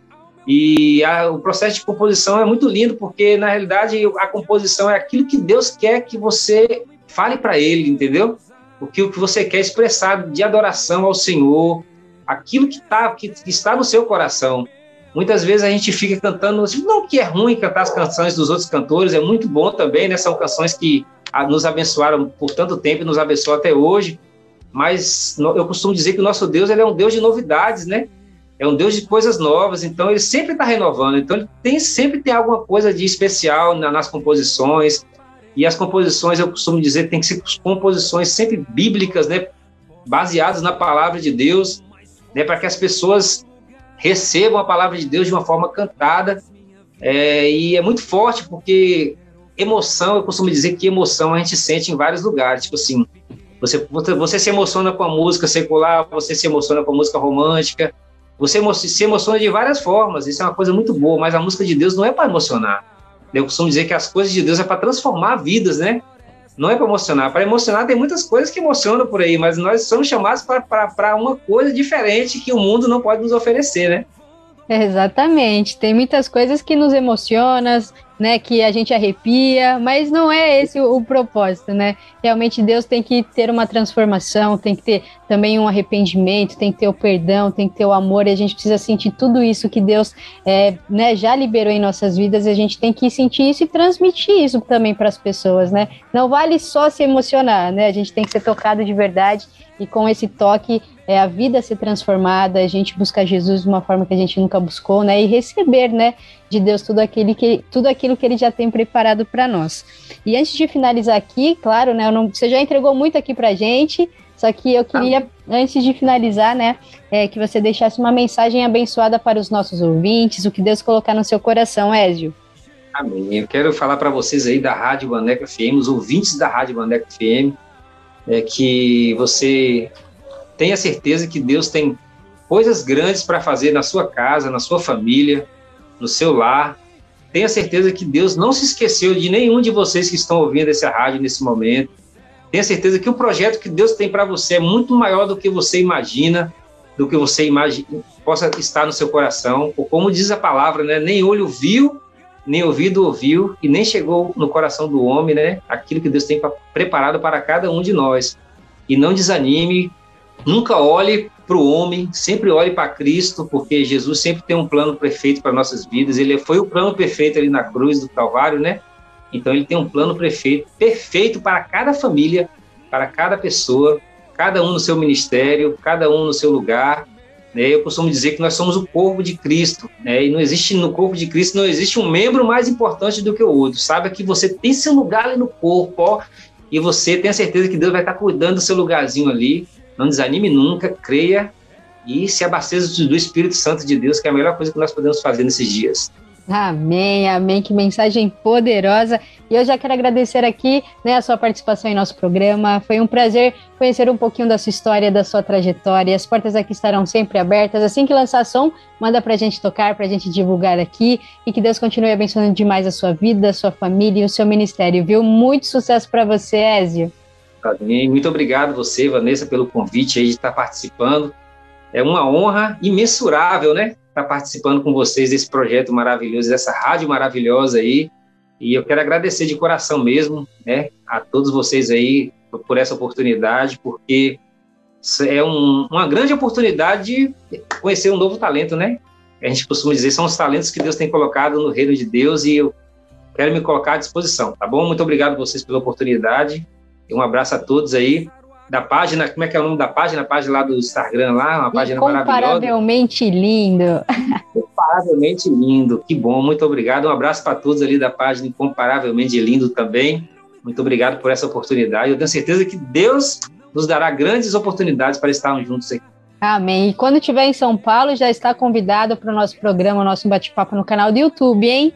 E a, o processo de composição é muito lindo, porque na realidade a composição é aquilo que Deus quer que você fale para Ele, entendeu? O que, o que você quer expressar de adoração ao Senhor, aquilo que, tá, que, que está no seu coração. Muitas vezes a gente fica cantando, não que é ruim cantar as canções dos outros cantores, é muito bom também, né? São canções que nos abençoaram por tanto tempo e nos abençoam até hoje. Mas eu costumo dizer que o nosso Deus ele é um Deus de novidades, né? É um Deus de coisas novas, então ele sempre está renovando. Então ele tem sempre tem alguma coisa de especial na, nas composições. E as composições, eu costumo dizer, tem que ser composições sempre bíblicas, né? Baseadas na palavra de Deus, né? Para que as pessoas recebam a palavra de Deus de uma forma cantada. É, e é muito forte porque emoção, eu costumo dizer que emoção a gente sente em vários lugares. Tipo assim, você, você se emociona com a música secular, você se emociona com a música romântica, você se emociona de várias formas. Isso é uma coisa muito boa, mas a música de Deus não é para emocionar. Eu costumo dizer que as coisas de Deus é para transformar vidas, né? Não é para emocionar. Para emocionar tem muitas coisas que emocionam por aí, mas nós somos chamados para uma coisa diferente que o mundo não pode nos oferecer, né? Exatamente. Tem muitas coisas que nos emocionam, né, que a gente arrepia, mas não é esse o, o, propósito, né? Realmente Deus tem que ter uma transformação, tem que ter também um arrependimento, tem que ter o perdão, tem que ter o amor, e a gente precisa sentir tudo isso que Deus é, né, já liberou em nossas vidas, e a gente tem que sentir isso e transmitir isso também para as pessoas, né? Não vale só se emocionar, né? A gente tem que ser tocado de verdade e com esse toque é a vida ser transformada, a gente buscar Jesus de uma forma que a gente nunca buscou, né? E receber, né, de Deus tudo aquilo que, tudo aquilo que Ele já tem preparado para nós. E antes de finalizar aqui, claro, né, não, você já entregou muito aqui para gente, só que eu queria, antes de finalizar, né, é, que você deixasse uma mensagem abençoada para os nossos ouvintes, o que Deus colocar no seu coração, Ézio. Amém. Eu quero falar para vocês aí da Rádio Bandeca FM, os ouvintes da Rádio Bandeca FM, é que você tenha certeza que Deus tem coisas grandes para fazer na sua casa, na sua família, no seu lar. Tenha certeza que Deus não se esqueceu de nenhum de vocês que estão ouvindo essa rádio nesse momento. Tenha certeza que o projeto que Deus tem para você é muito maior do que você imagina, do que você imagina, possa estar no seu coração. Ou como diz a palavra, né? Nem olho viu, nem ouvido ouviu e nem chegou no coração do homem, né? Aquilo que Deus tem preparado para cada um de nós. E não desanime, nunca olhe para o homem, sempre olhe para Cristo, porque Jesus sempre tem um plano perfeito para nossas vidas. Ele foi o plano perfeito ali na cruz do Calvário, né? Então ele tem um plano perfeito, perfeito para cada família, para cada pessoa, cada um no seu ministério, cada um no seu lugar. Né? Eu costumo dizer que nós somos o corpo de Cristo, né? E não existe no corpo de Cristo não existe um membro mais importante do que o outro. Saiba que você tem seu lugar ali no corpo, ó, e você tem a certeza que Deus vai estar cuidando do seu lugarzinho ali. Não desanime nunca, creia e se abasteça do Espírito Santo de Deus, que é a melhor coisa que nós podemos fazer nesses dias. Amém, amém, que mensagem poderosa. E eu já quero agradecer aqui né, a sua participação em nosso programa. Foi um prazer conhecer um pouquinho da sua história, da sua trajetória. As portas aqui estarão sempre abertas. Assim que lançar som, manda pra gente tocar, pra gente divulgar aqui. E que Deus continue abençoando demais a sua vida, a sua família e o seu ministério, viu? Muito sucesso para você, Ézio. Muito obrigado você, Vanessa, pelo convite aí de estar participando. É uma honra imensurável, né? Estar participando com vocês desse projeto maravilhoso, dessa rádio maravilhosa aí. E eu quero agradecer de coração mesmo, né, a todos vocês aí por essa oportunidade, porque é um, uma grande oportunidade de conhecer um novo talento, né? A gente costuma dizer, são os talentos que Deus tem colocado no reino de Deus e eu quero me colocar à disposição, tá bom? Muito obrigado a vocês pela oportunidade. Um abraço a todos aí da página, como é que é o nome da página? A página lá do Instagram lá, uma página Incomparavelmente lindo. Incomparavelmente lindo, que bom, muito obrigado. Um abraço para todos ali da página Incomparavelmente Lindo também. Muito obrigado por essa oportunidade. Eu tenho certeza que Deus nos dará grandes oportunidades para estarmos juntos aqui. Amém. E quando estiver em São Paulo, já está convidado para o nosso programa, o nosso bate-papo no canal do YouTube, hein?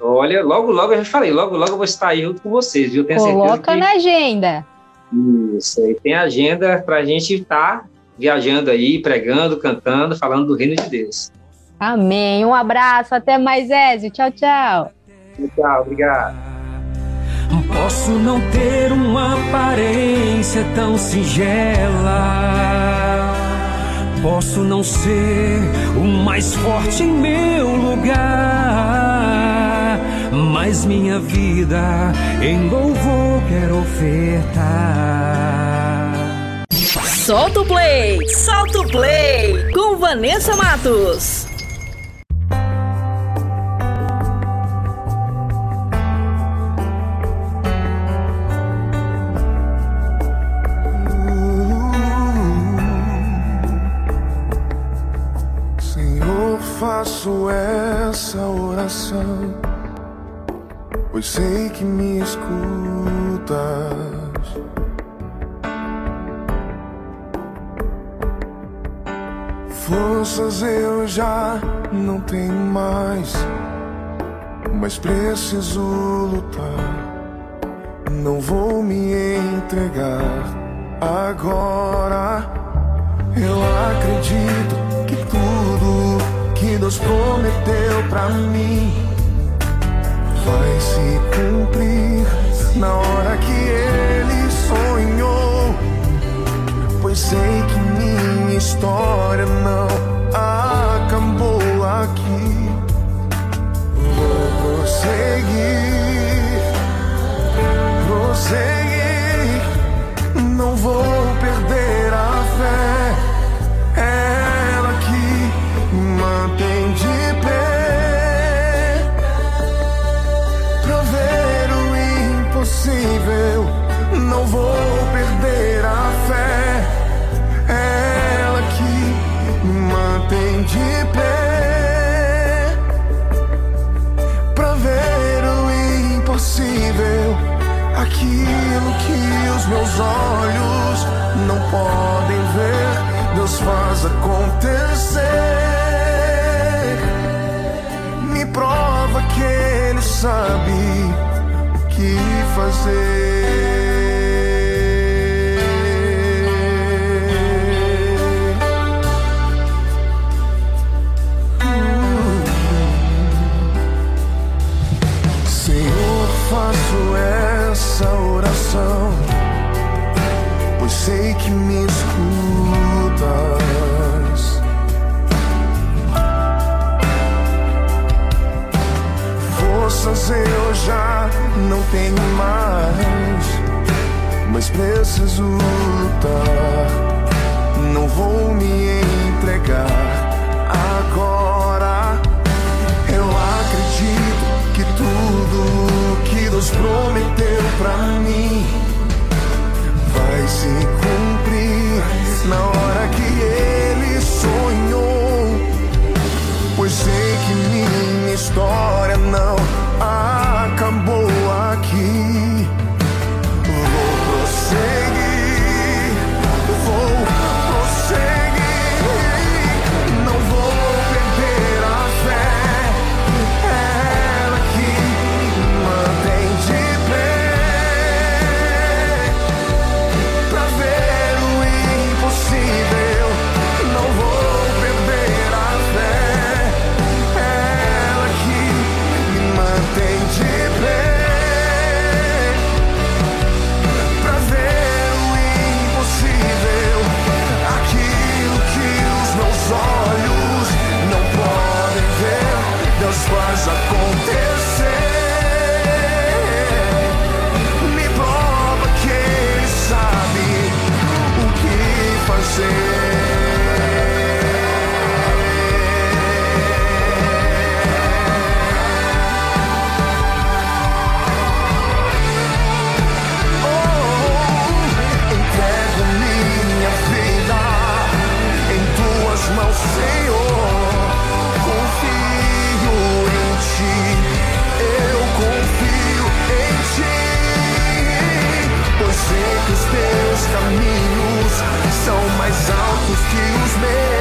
Olha, logo, logo, eu já falei, logo, logo eu vou estar aí junto com vocês, viu? Tenho Coloca que... na agenda. Isso, aí tem agenda para a gente estar tá viajando aí, pregando, cantando, falando do reino de Deus. Amém. Um abraço, até mais, Ézio. Tchau, tchau. Tchau, obrigado. Posso não ter uma aparência tão singela, Posso não ser o mais forte em meu lugar, mas minha vida em louvor quero ofertar. Solta o play, solta o play com Vanessa Matos. Senhor, faço essa oração, pois sei que me escutas. Forças eu já não tenho mais, mas preciso lutar. Não vou me entregar agora. Eu acredito que tudo que Deus prometeu pra mim vai se cumprir na hora que Ele sonhou. Pois sei que minha história não acabou aqui. Vou prosseguir, prosseguir. Não vou perder Aquilo que os meus olhos não podem ver, Deus faz acontecer. Me prova que Ele sabe o que fazer. Que me escutas. Forças eu já não tenho mais, mas preciso lutar. Não vou me entregar agora. Eu acredito que tudo que Deus prometeu pra mim vai se cumprir na hora que Ele sonhou. Pois sei que minha história que que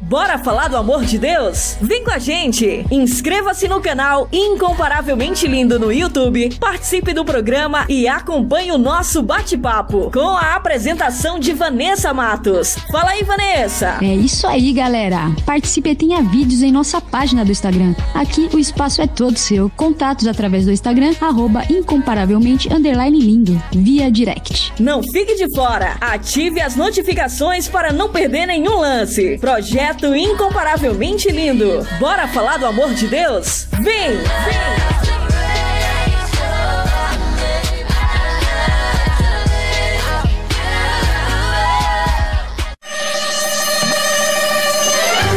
bora falar do amor de Deus? Vem com a gente! Inscreva-se no canal Incomparavelmente Lindo no YouTube, participe do programa e acompanhe o nosso bate-papo com a apresentação de Vanessa Matos. Fala aí, Vanessa! É isso aí, galera. Participe tenha vídeos em nossa página do Instagram. Aqui o espaço é todo seu. Contatos através do Instagram, arroba incomparavelmente lindo, via direct. Não fique de fora! Ative as notificações para não perder nenhum lance. Projeto Incomparavelmente Lindo. Bora falar do amor de Deus? Vem! Vem!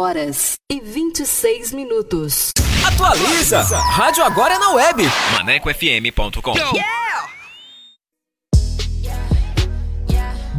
Horas e 26 minutos. Atualiza! Rádio agora é na web. ManecoFM.com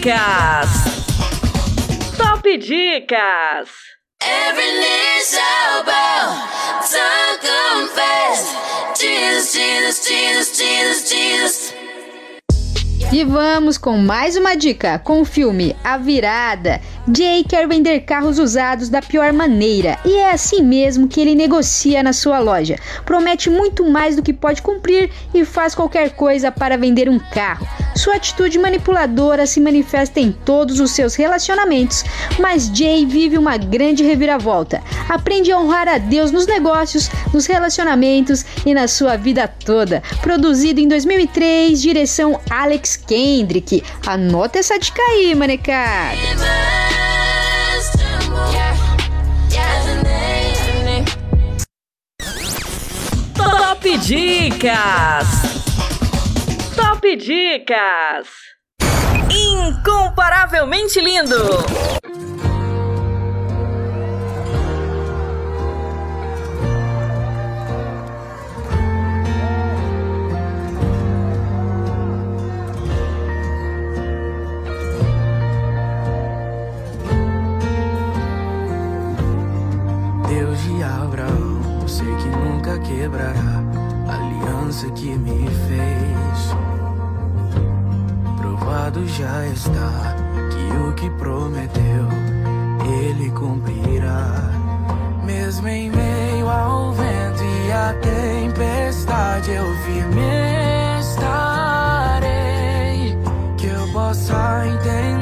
Dicas! Top Dicas! Every shall bow, tongue confess. Jesus, Jesus, Jesus, Jesus, Jesus. E vamos com mais uma dica com o filme A Virada. Jay quer vender carros usados da pior maneira e é assim mesmo que ele negocia na sua loja. Promete muito mais do que pode cumprir e faz qualquer coisa para vender um carro. Sua atitude manipuladora se manifesta em todos os seus relacionamentos, mas Jay vive uma grande reviravolta. Aprende a honrar a Deus nos negócios, nos relacionamentos e na sua vida toda. Produzido em 2003, direção Alex Kendrick. Anota essa dica aí, manecada. Top Dicas! Top Dicas! Incomparavelmente lindo! Deus de Abraão, sei que nunca quebrará que me fez. Provado já está que o que prometeu, ele cumprirá. Mesmo em meio ao vento e à tempestade, eu firme estarei. Que eu possa entender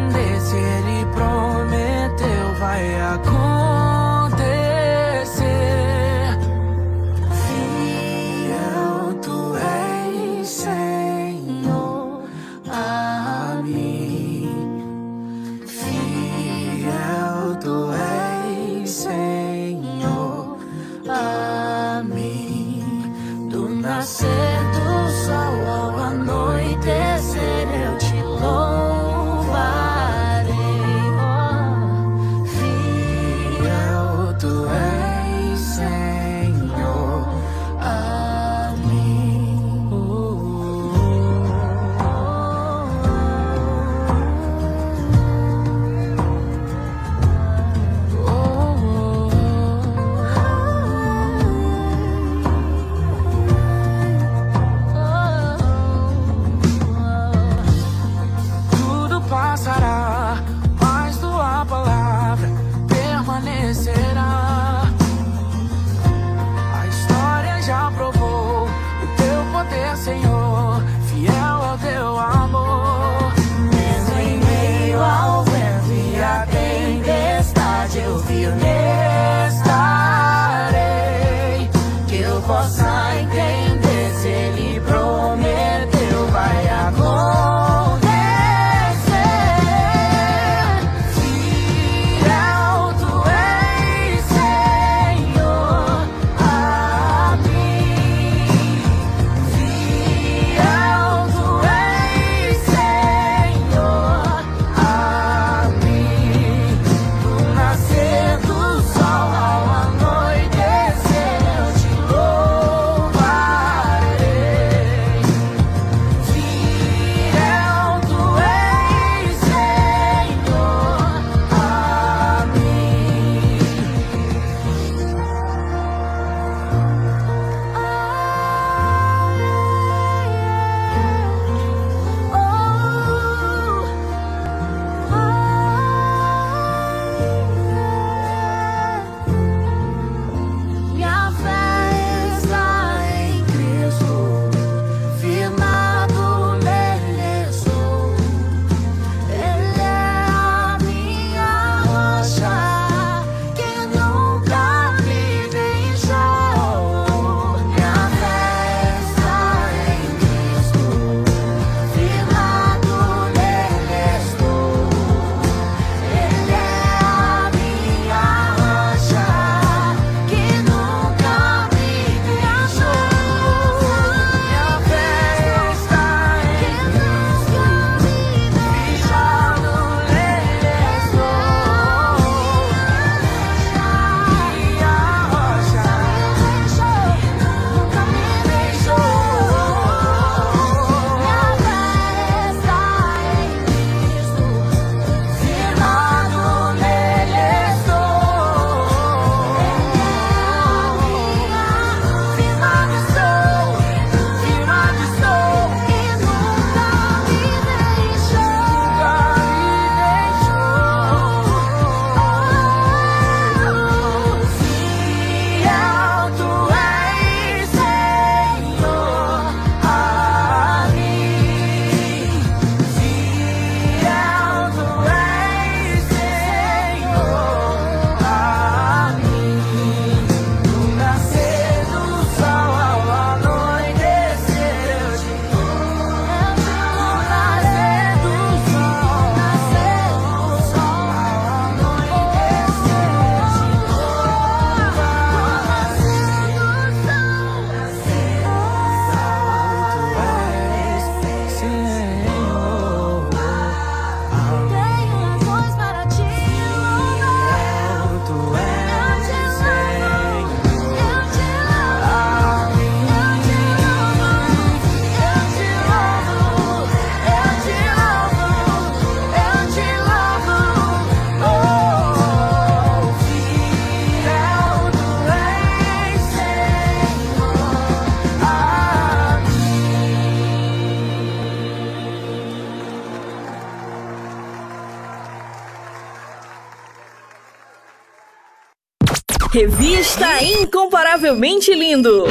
Revista Incomparavelmente Lindo.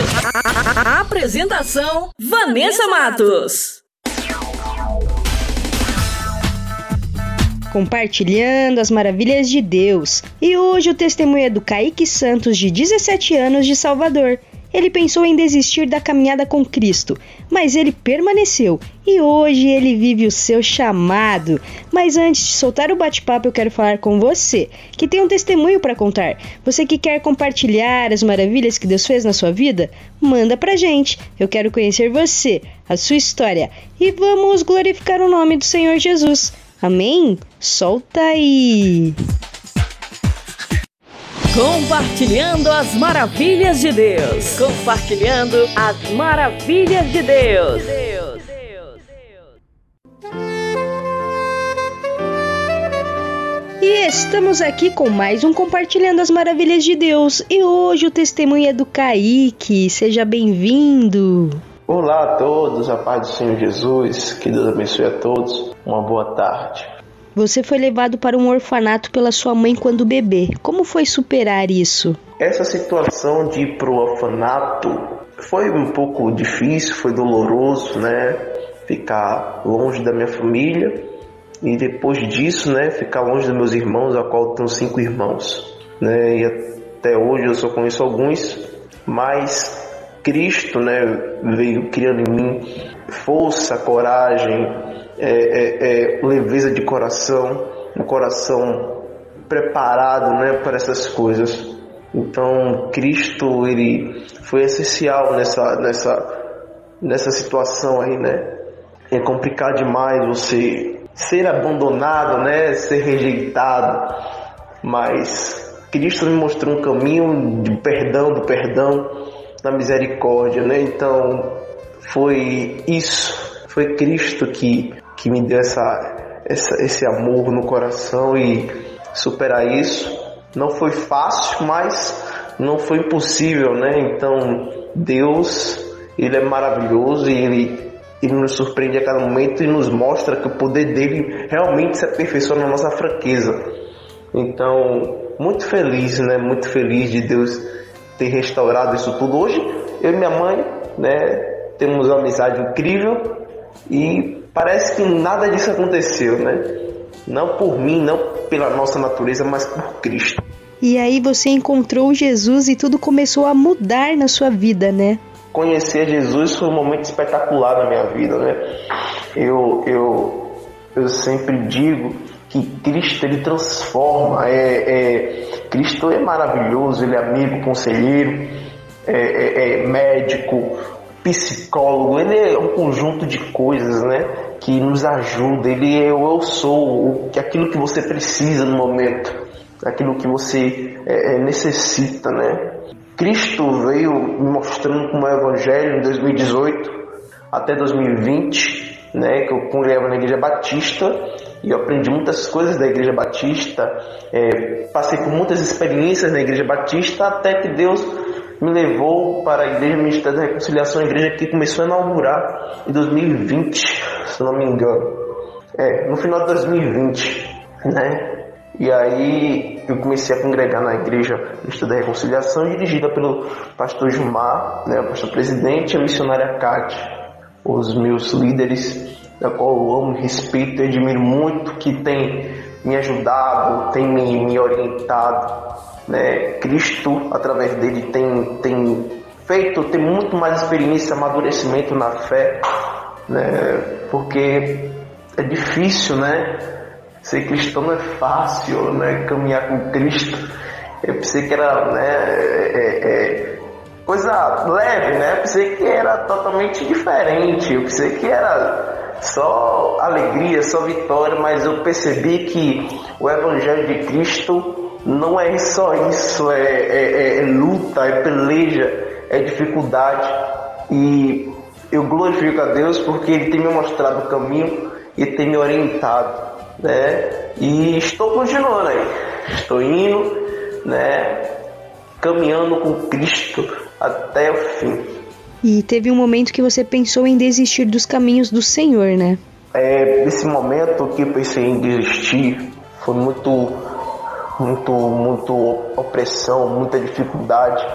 Apresentação: Vanessa Matos. Compartilhando as maravilhas de Deus. E hoje o testemunho é do Kaique Santos, de 17 anos, de Salvador. Ele pensou em desistir da caminhada com Cristo, mas ele permaneceu e hoje ele vive o seu chamado. Mas antes de soltar o bate-papo, eu quero falar com você, que tem um testemunho para contar. Você que quer compartilhar as maravilhas que Deus fez na sua vida, manda pra gente. Eu quero conhecer você, a sua história e vamos glorificar o nome do Senhor Jesus. Amém? Solta aí! Compartilhando as maravilhas de Deus. Compartilhando as maravilhas de Deus. E estamos aqui com mais um Compartilhando as Maravilhas de Deus. E hoje o testemunho é do Kaique. Seja bem-vindo. Olá a todos, a paz do Senhor Jesus, que Deus abençoe a todos. Uma boa tarde. Você foi levado para um orfanato pela sua mãe quando bebê. Como foi superar isso? Essa situação de ir pro orfanato foi um pouco difícil, foi doloroso, né? Ficar longe da minha família e depois disso, né, ficar longe dos meus irmãos, a qual tenho cinco irmãos, né? E até hoje eu só conheço alguns, mas Cristo, né, veio criando em mim força, coragem, é, é, é, leveza de coração, um coração preparado, né, para essas coisas. Então Cristo ele foi essencial nessa nessa nessa situação aí, né? É complicado demais você ser abandonado, né, ser rejeitado, mas Cristo me mostrou um caminho de perdão, do perdão, da misericórdia, né? Então foi isso, foi Cristo que que me deu essa, essa esse amor no coração e superar isso não foi fácil, mas não foi impossível, né? Então Deus ele é maravilhoso e ele ele nos surpreende a cada momento e nos mostra que o poder dele realmente se aperfeiçoa na nossa fraqueza. Então, muito feliz, né? Muito feliz de Deus ter restaurado isso tudo. Hoje, eu e minha mãe, né, temos uma amizade incrível e parece que nada disso aconteceu, né? Não por mim, não pela nossa natureza, mas por Cristo. E aí você encontrou Jesus e tudo começou a mudar na sua vida, né? conhecer Jesus foi um momento espetacular na minha vida, né? Eu, eu, eu sempre digo que Cristo ele transforma, é, é Cristo é maravilhoso, ele é amigo, conselheiro, é, é, é médico, psicólogo, ele é um conjunto de coisas, né? Que nos ajuda, ele é o eu sou, aquilo que você precisa no momento, aquilo que você é, é necessita, né? Cristo veio mostrando como é o Evangelho em 2018 até 2020, né, que eu congregava na Igreja Batista e eu aprendi muitas coisas da Igreja Batista, é, passei por muitas experiências na Igreja Batista até que Deus me levou para a Igreja Ministério da Reconciliação, igreja que começou a inaugurar em 2020, se não me engano. É, no final de 2020, né? E aí eu comecei a congregar na igreja Ministério da Reconciliação, dirigida pelo pastor Gilmar, né, o pastor presidente e a missionária Cátia, os meus líderes, da qual eu amo, respeito e admiro muito, que tem me ajudado, tem me, me orientado. Né? Cristo, através dele, tem, tem feito, tem muito mais experiência, amadurecimento na fé, né? porque é difícil, né? Ser cristão não é fácil, né? Caminhar com Cristo. Eu pensei que era, né? É, é, coisa leve, né? Eu pensei que era totalmente diferente. Eu pensei que era só alegria, só vitória, mas eu percebi que o Evangelho de Cristo não é só isso, é, é, é luta, é peleja, é dificuldade. E eu glorifico a Deus porque Ele tem me mostrado o caminho e tem me orientado né? E estou continuando aí, estou indo, né? Caminhando com Cristo até o fim. E teve um momento que você pensou em desistir dos caminhos do Senhor, né? É, esse momento que eu pensei em desistir foi muito muito, muito opressão, muita dificuldade.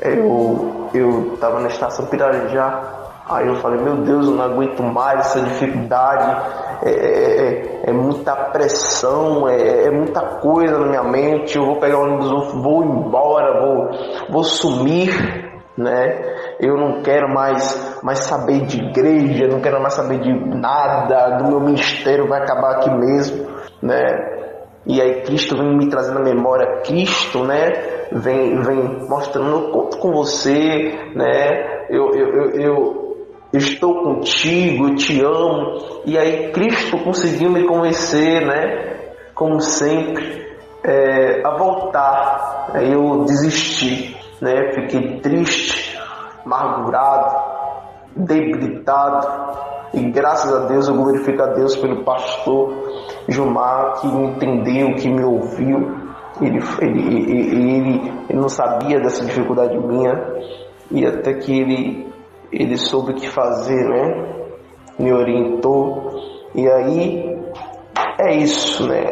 Eu, eu tava na estação Pirajá, aí eu falei, meu Deus, eu não aguento mais essa dificuldade, é, é, é, é muita pressão, é, é, muita coisa na minha mente, eu vou pegar o ônibus, vou, vou embora, vou, vou sumir, né? Eu não quero mais, mais saber de igreja, não quero mais saber de nada, do meu ministério vai acabar aqui mesmo, né? E aí Cristo vem me trazendo a memória, Cristo, né? Vem, vem mostrando, eu conto com você, né? Eu, eu, eu, eu, estou contigo, eu te amo. E aí Cristo conseguiu me convencer, né? Como sempre, é, a voltar. Aí eu desisti, né? Fiquei triste, amargurado, debilitado. E graças a Deus eu glorifico a Deus pelo pastor Gilmar que me entendeu, que me ouviu. Ele, ele, ele, ele, não sabia dessa dificuldade minha e até que ele, ele soube o que fazer, né? Me orientou. E aí é isso, né?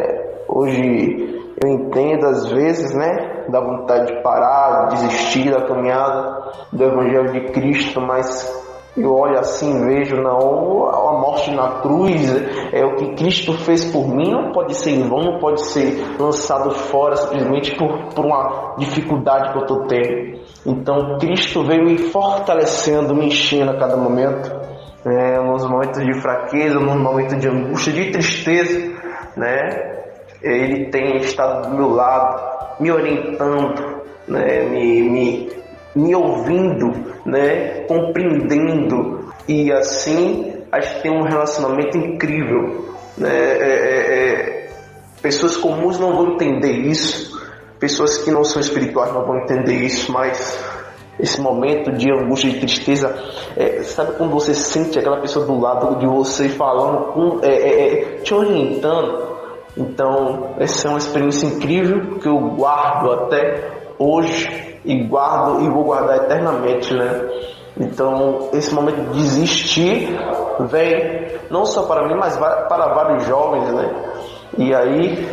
Hoje eu entendo às vezes, né? Da vontade de parar, de desistir da caminhada do Evangelho de Cristo, mas eu olho assim, vejo não a morte na cruz, é o que Cristo fez por mim, não pode ser em vão, não pode ser lançado fora simplesmente por, por uma dificuldade que eu estou tendo. Então Cristo veio me fortalecendo, me enchendo a cada momento, né, nos momentos de fraqueza, nos momentos de angústia, de tristeza, né? Ele tem estado do meu lado, me orientando, né, me, me, me ouvindo, né, compreendendo e assim a gente tem um relacionamento incrível. Né? É, é, é, pessoas comuns não vão entender isso, pessoas que não são espirituais não vão entender isso, mas esse momento de angústia e tristeza, é, sabe quando você sente aquela pessoa do lado de você falando, com, é, é, te orientando? Então, essa é uma experiência incrível que eu guardo até hoje e guardo e vou guardar eternamente, né? Então, esse momento de desistir vem não só para mim, mas para vários jovens, né? E aí,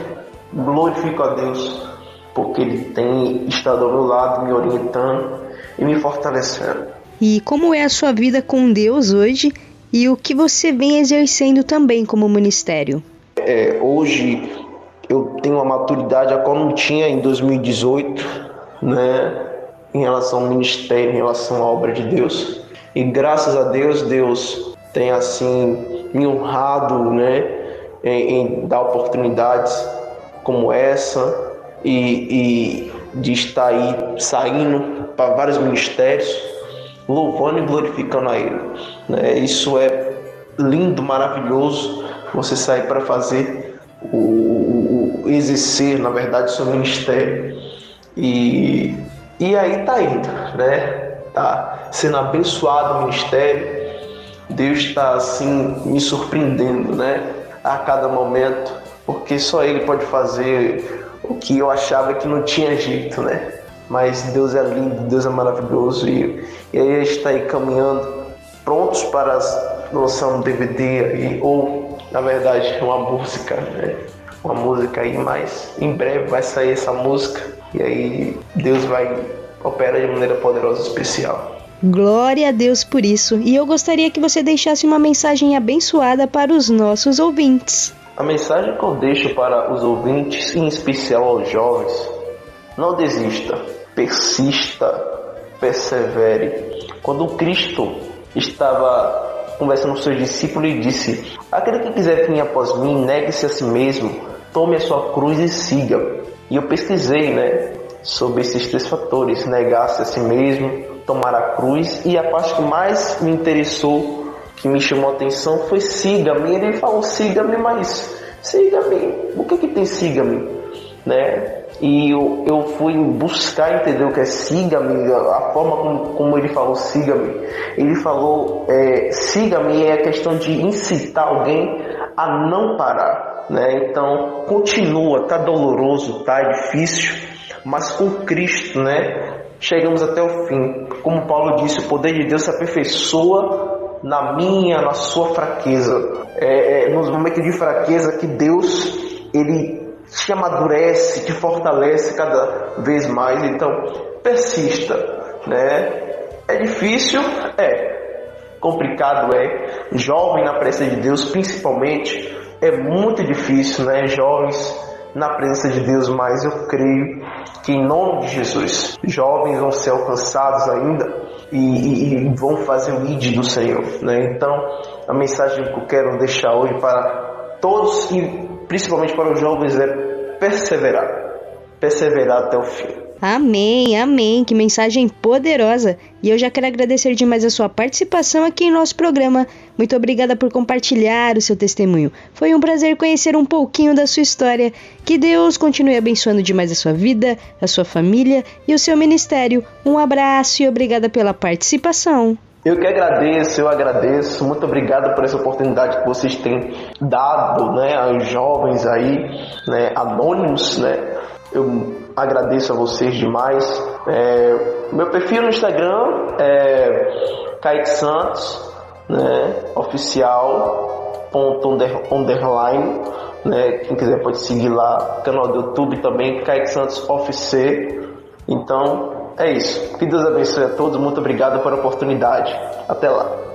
glorifico a Deus, porque Ele tem estado ao meu lado, me orientando e me fortalecendo. E como é a sua vida com Deus hoje e o que você vem exercendo também como ministério? É, hoje eu tenho uma maturidade a qual não tinha em 2018 né, em relação ao ministério, em relação à obra de Deus. E graças a Deus, Deus tem assim me honrado, né, em, em dar oportunidades como essa e, e de estar aí saindo para vários ministérios, louvando e glorificando a Ele. Né? Isso é lindo, maravilhoso. Você sair para fazer o, o, o, exercer, na verdade, seu ministério. E, e aí tá indo, né? Tá sendo abençoado o ministério. Deus está assim me surpreendendo, né? A cada momento, porque só Ele pode fazer o que eu achava que não tinha jeito, né? Mas Deus é lindo, Deus é maravilhoso e, e aí a gente está aí caminhando, prontos para lançar um DVD aí, ou na verdade uma música, né? Uma música aí, mas em breve vai sair essa música e aí Deus vai operar de maneira poderosa e especial. Glória a Deus por isso. E eu gostaria que você deixasse uma mensagem abençoada para os nossos ouvintes. A mensagem que eu deixo para os ouvintes, em especial aos jovens, não desista, persista, persevere. Quando Cristo estava conversando com seus discípulos, ele disse: Aquele que quiser vir após mim, negue-se a si mesmo, tome a sua cruz e siga. E eu pesquisei, né, sobre esses três fatores: negar-se a si mesmo, tomar a cruz e a parte que mais me interessou, que me chamou a atenção foi siga-me. Ele falou siga-me, mas siga-me. O que que tem siga-me, né? E eu, eu fui buscar entender o que é siga-me, a forma como, como ele falou siga-me. Ele falou é, siga-me é a questão de incitar alguém a não parar né? Então continua, tá doloroso, tá difícil, mas com Cristo, né? Chegamos até o fim. Como Paulo disse, o poder de Deus se aperfeiçoa na minha, na sua fraqueza. É, é, nos momentos de fraqueza que Deus ele te amadurece, te fortalece cada vez mais. Então, persista, né? É difícil, é. Complicado é. Jovem na presença de Deus, principalmente, é muito difícil, né? Jovens na presença de Deus, mas eu creio que em nome de Jesus, jovens vão ser alcançados ainda e, e, e vão fazer o id do Senhor, né? Então, a mensagem que eu quero deixar hoje para todos e principalmente para os jovens é perseverar, perseverar até o fim. Amém, amém. Que mensagem poderosa. E eu já quero agradecer demais a sua participação aqui em nosso programa. Muito obrigada por compartilhar o seu testemunho. Foi um prazer conhecer um pouquinho da sua história. Que Deus continue abençoando demais a sua vida, a sua família e o seu ministério. Um abraço e obrigada pela participação. Eu que agradeço, eu agradeço. Muito obrigado por essa oportunidade que vocês têm dado, né, aos jovens aí, né, anônimos, né. Eu agradeço a vocês demais. É, meu perfil no Instagram é Kaique Santos, né, oficial ponto under, underline, né, quem quiser pode seguir lá, canal do YouTube também, Kaique Santos Office. Então, é isso. Que Deus abençoe a todos. Muito obrigado pela oportunidade. Até lá.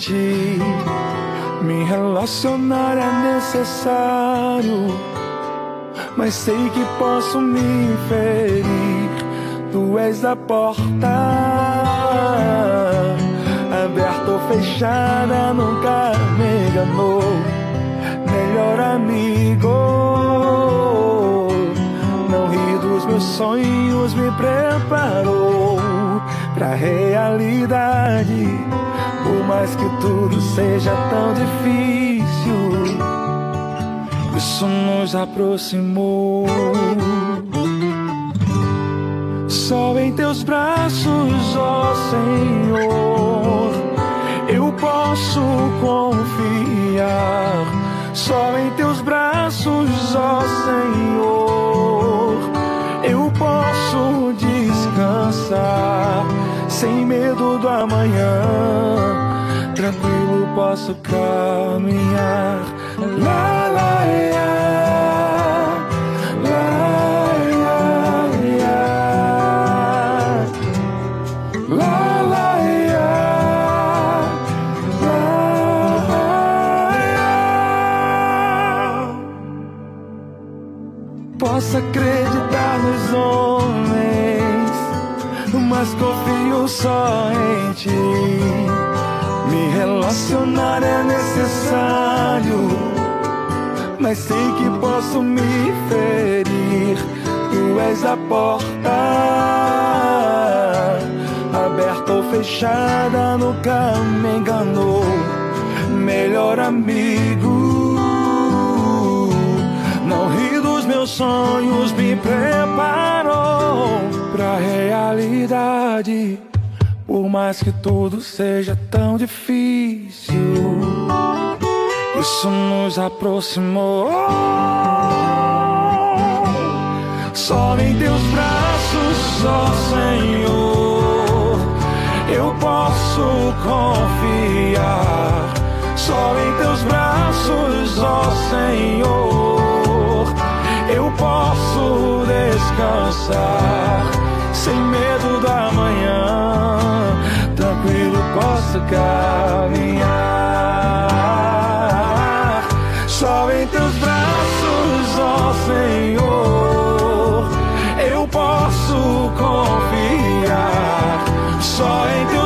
Ti. Me relacionar é necessário, mas sei que posso me ferir. Tu és a porta, aberta ou fechada, nunca me enganou. Melhor amigo não ri dos meus sonhos, me preparou pra realidade. Mais que tudo seja tão difícil, isso nos aproximou. Só em teus braços, ó Senhor, eu posso confiar. Só em teus braços, ó Senhor, eu posso descansar. Sem medo do amanhã, tranquilo posso caminhar. Lá, lá, ia, lá, ia, ia. Lá, lá, ia, lá, ia. Posso acreditar nos homens, mas confio só em ti. Me relacionar é necessário, mas sei que posso me ferir. Tu és a porta, aberta ou fechada, nunca me enganou. Melhor amigo, não ri dos meus sonhos, me preparou pra realidade. Por mais que tudo seja tão difícil, isso nos aproximou. Só em teus braços, ó Senhor, eu posso confiar. Só em teus braços, ó Senhor, eu posso descansar sem medo da manhã. Tranquilo posso caminhar. Só em teus braços, ó Senhor, eu posso confiar. Só em teus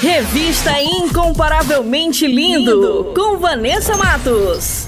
Revista Incomparavelmente Lindo, com Vanessa Matos.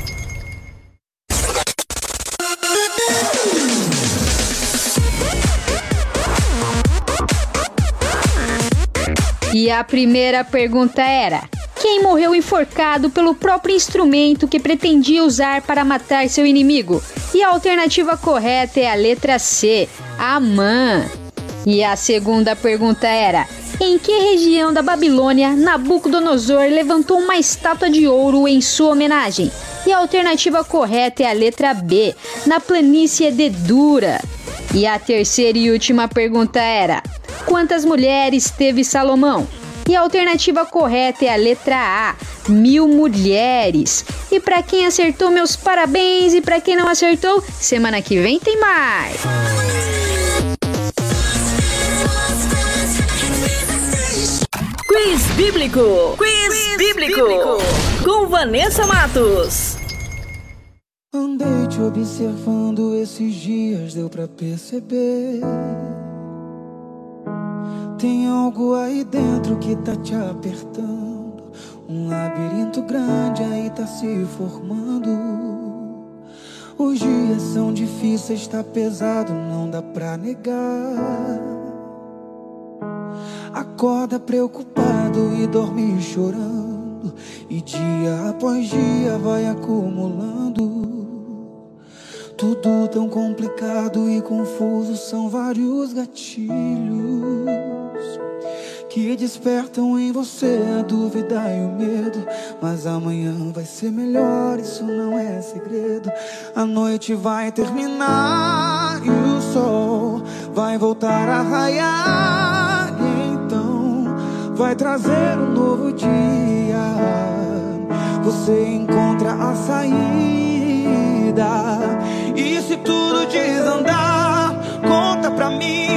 E a primeira pergunta era: quem morreu enforcado pelo próprio instrumento que pretendia usar para matar seu inimigo? E a alternativa correta é a letra C, Amã. E a segunda pergunta era: em que região da Babilônia Nabucodonosor levantou uma estátua de ouro em sua homenagem? E a alternativa correta é a letra B, na planície de Dura. E a terceira e última pergunta era: quantas mulheres teve Salomão? E a alternativa correta é a letra A, mil mulheres. E para quem acertou, meus parabéns. E para quem não acertou, semana que vem tem mais. Quiz Bíblico. Quiz, bíblico. Com Vanessa Matos. Andei te observando esses dias, deu pra perceber. Tem algo aí dentro que tá te apertando. Um labirinto grande aí tá se formando. Os dias são difíceis, tá pesado, não dá pra negar. Acorda preocupado e dorme chorando. E dia após dia vai acumulando. Tudo tão complicado e confuso são vários gatilhos que despertam em você a dúvida e o medo. Mas amanhã vai ser melhor, isso não é segredo. A noite vai terminar e o sol vai voltar a raiar. Vai trazer um novo dia. Você encontra a saída. E se tudo desandar, conta pra mim.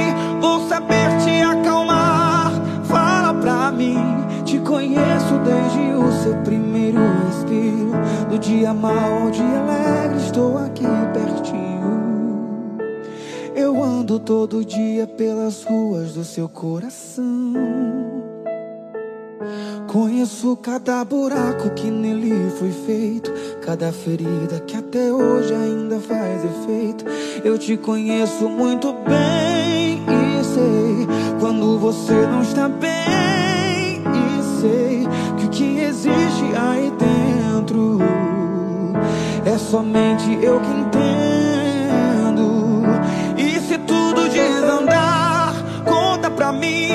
Vou saber te acalmar. Fala pra mim. Te conheço desde o seu primeiro respiro. Do dia mau ao dia alegre, estou aqui pertinho. Eu ando todo dia pelas ruas do seu coração. Conheço cada buraco que nele foi feito, cada ferida que até hoje ainda faz efeito. Eu te conheço muito bem e sei quando você não está bem. E sei que o que existe aí dentro é somente eu que entendo. E se tudo desandar, conta pra mim,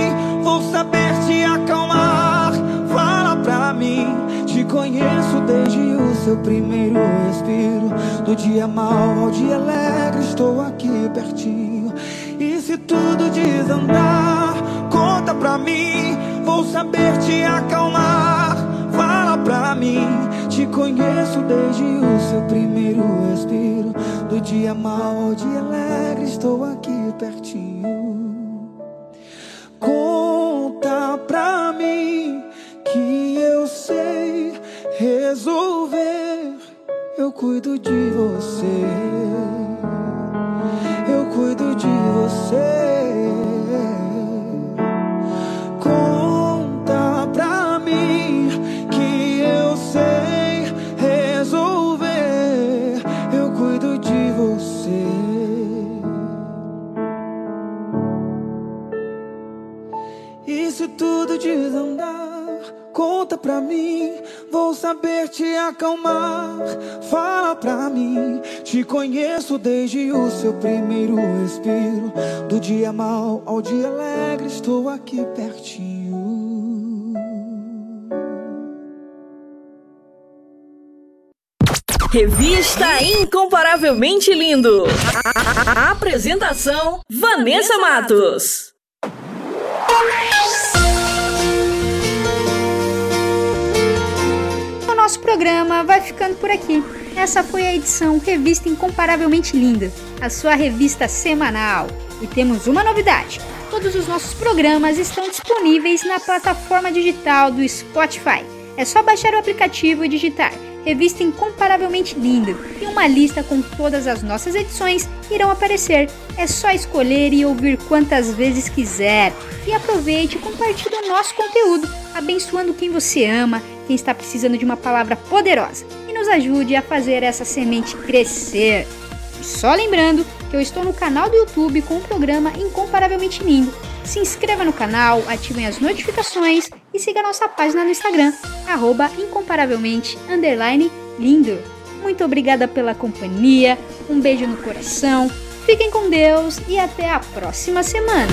conheço desde o seu primeiro respiro. Do dia mau ao dia alegre, estou aqui pertinho. E se tudo desandar, conta pra mim, vou saber te acalmar. Fala pra mim, te conheço desde o seu primeiro respiro. Do dia mau ao dia alegre, estou aqui pertinho. Conta pra mim cuido de você. Eu cuido de você. Conta pra mim que eu sei resolver. Eu cuido de você. E se tudo desandar, conta pra mim. Vou saber te acalmar. Fala pra mim. Te conheço desde o seu primeiro respiro. Do dia mal ao dia alegre, estou aqui pertinho. Revista Incomparavelmente Lindo. A apresentação: Vanessa Matos. Nosso programa vai ficando por aqui. Essa foi a edição Revista Incomparavelmente Linda, a sua revista semanal. E temos uma novidade: todos os nossos programas estão disponíveis na plataforma digital do Spotify. É só baixar o aplicativo e digitar Revista Incomparavelmente Linda e uma lista com todas as nossas edições irão aparecer. É só escolher e ouvir quantas vezes quiser. E aproveite e compartilhe o nosso conteúdo, abençoando quem você ama, quem está precisando de uma palavra poderosa. E nos ajude a fazer essa semente crescer. E só lembrando que eu estou no canal do YouTube com o programa Incomparavelmente Lindo. Se inscreva no canal, ativem as notificações e siga nossa página no Instagram, arroba incomparavelmente lindo. Muito obrigada pela companhia, um beijo no coração, fiquem com Deus e até a próxima semana.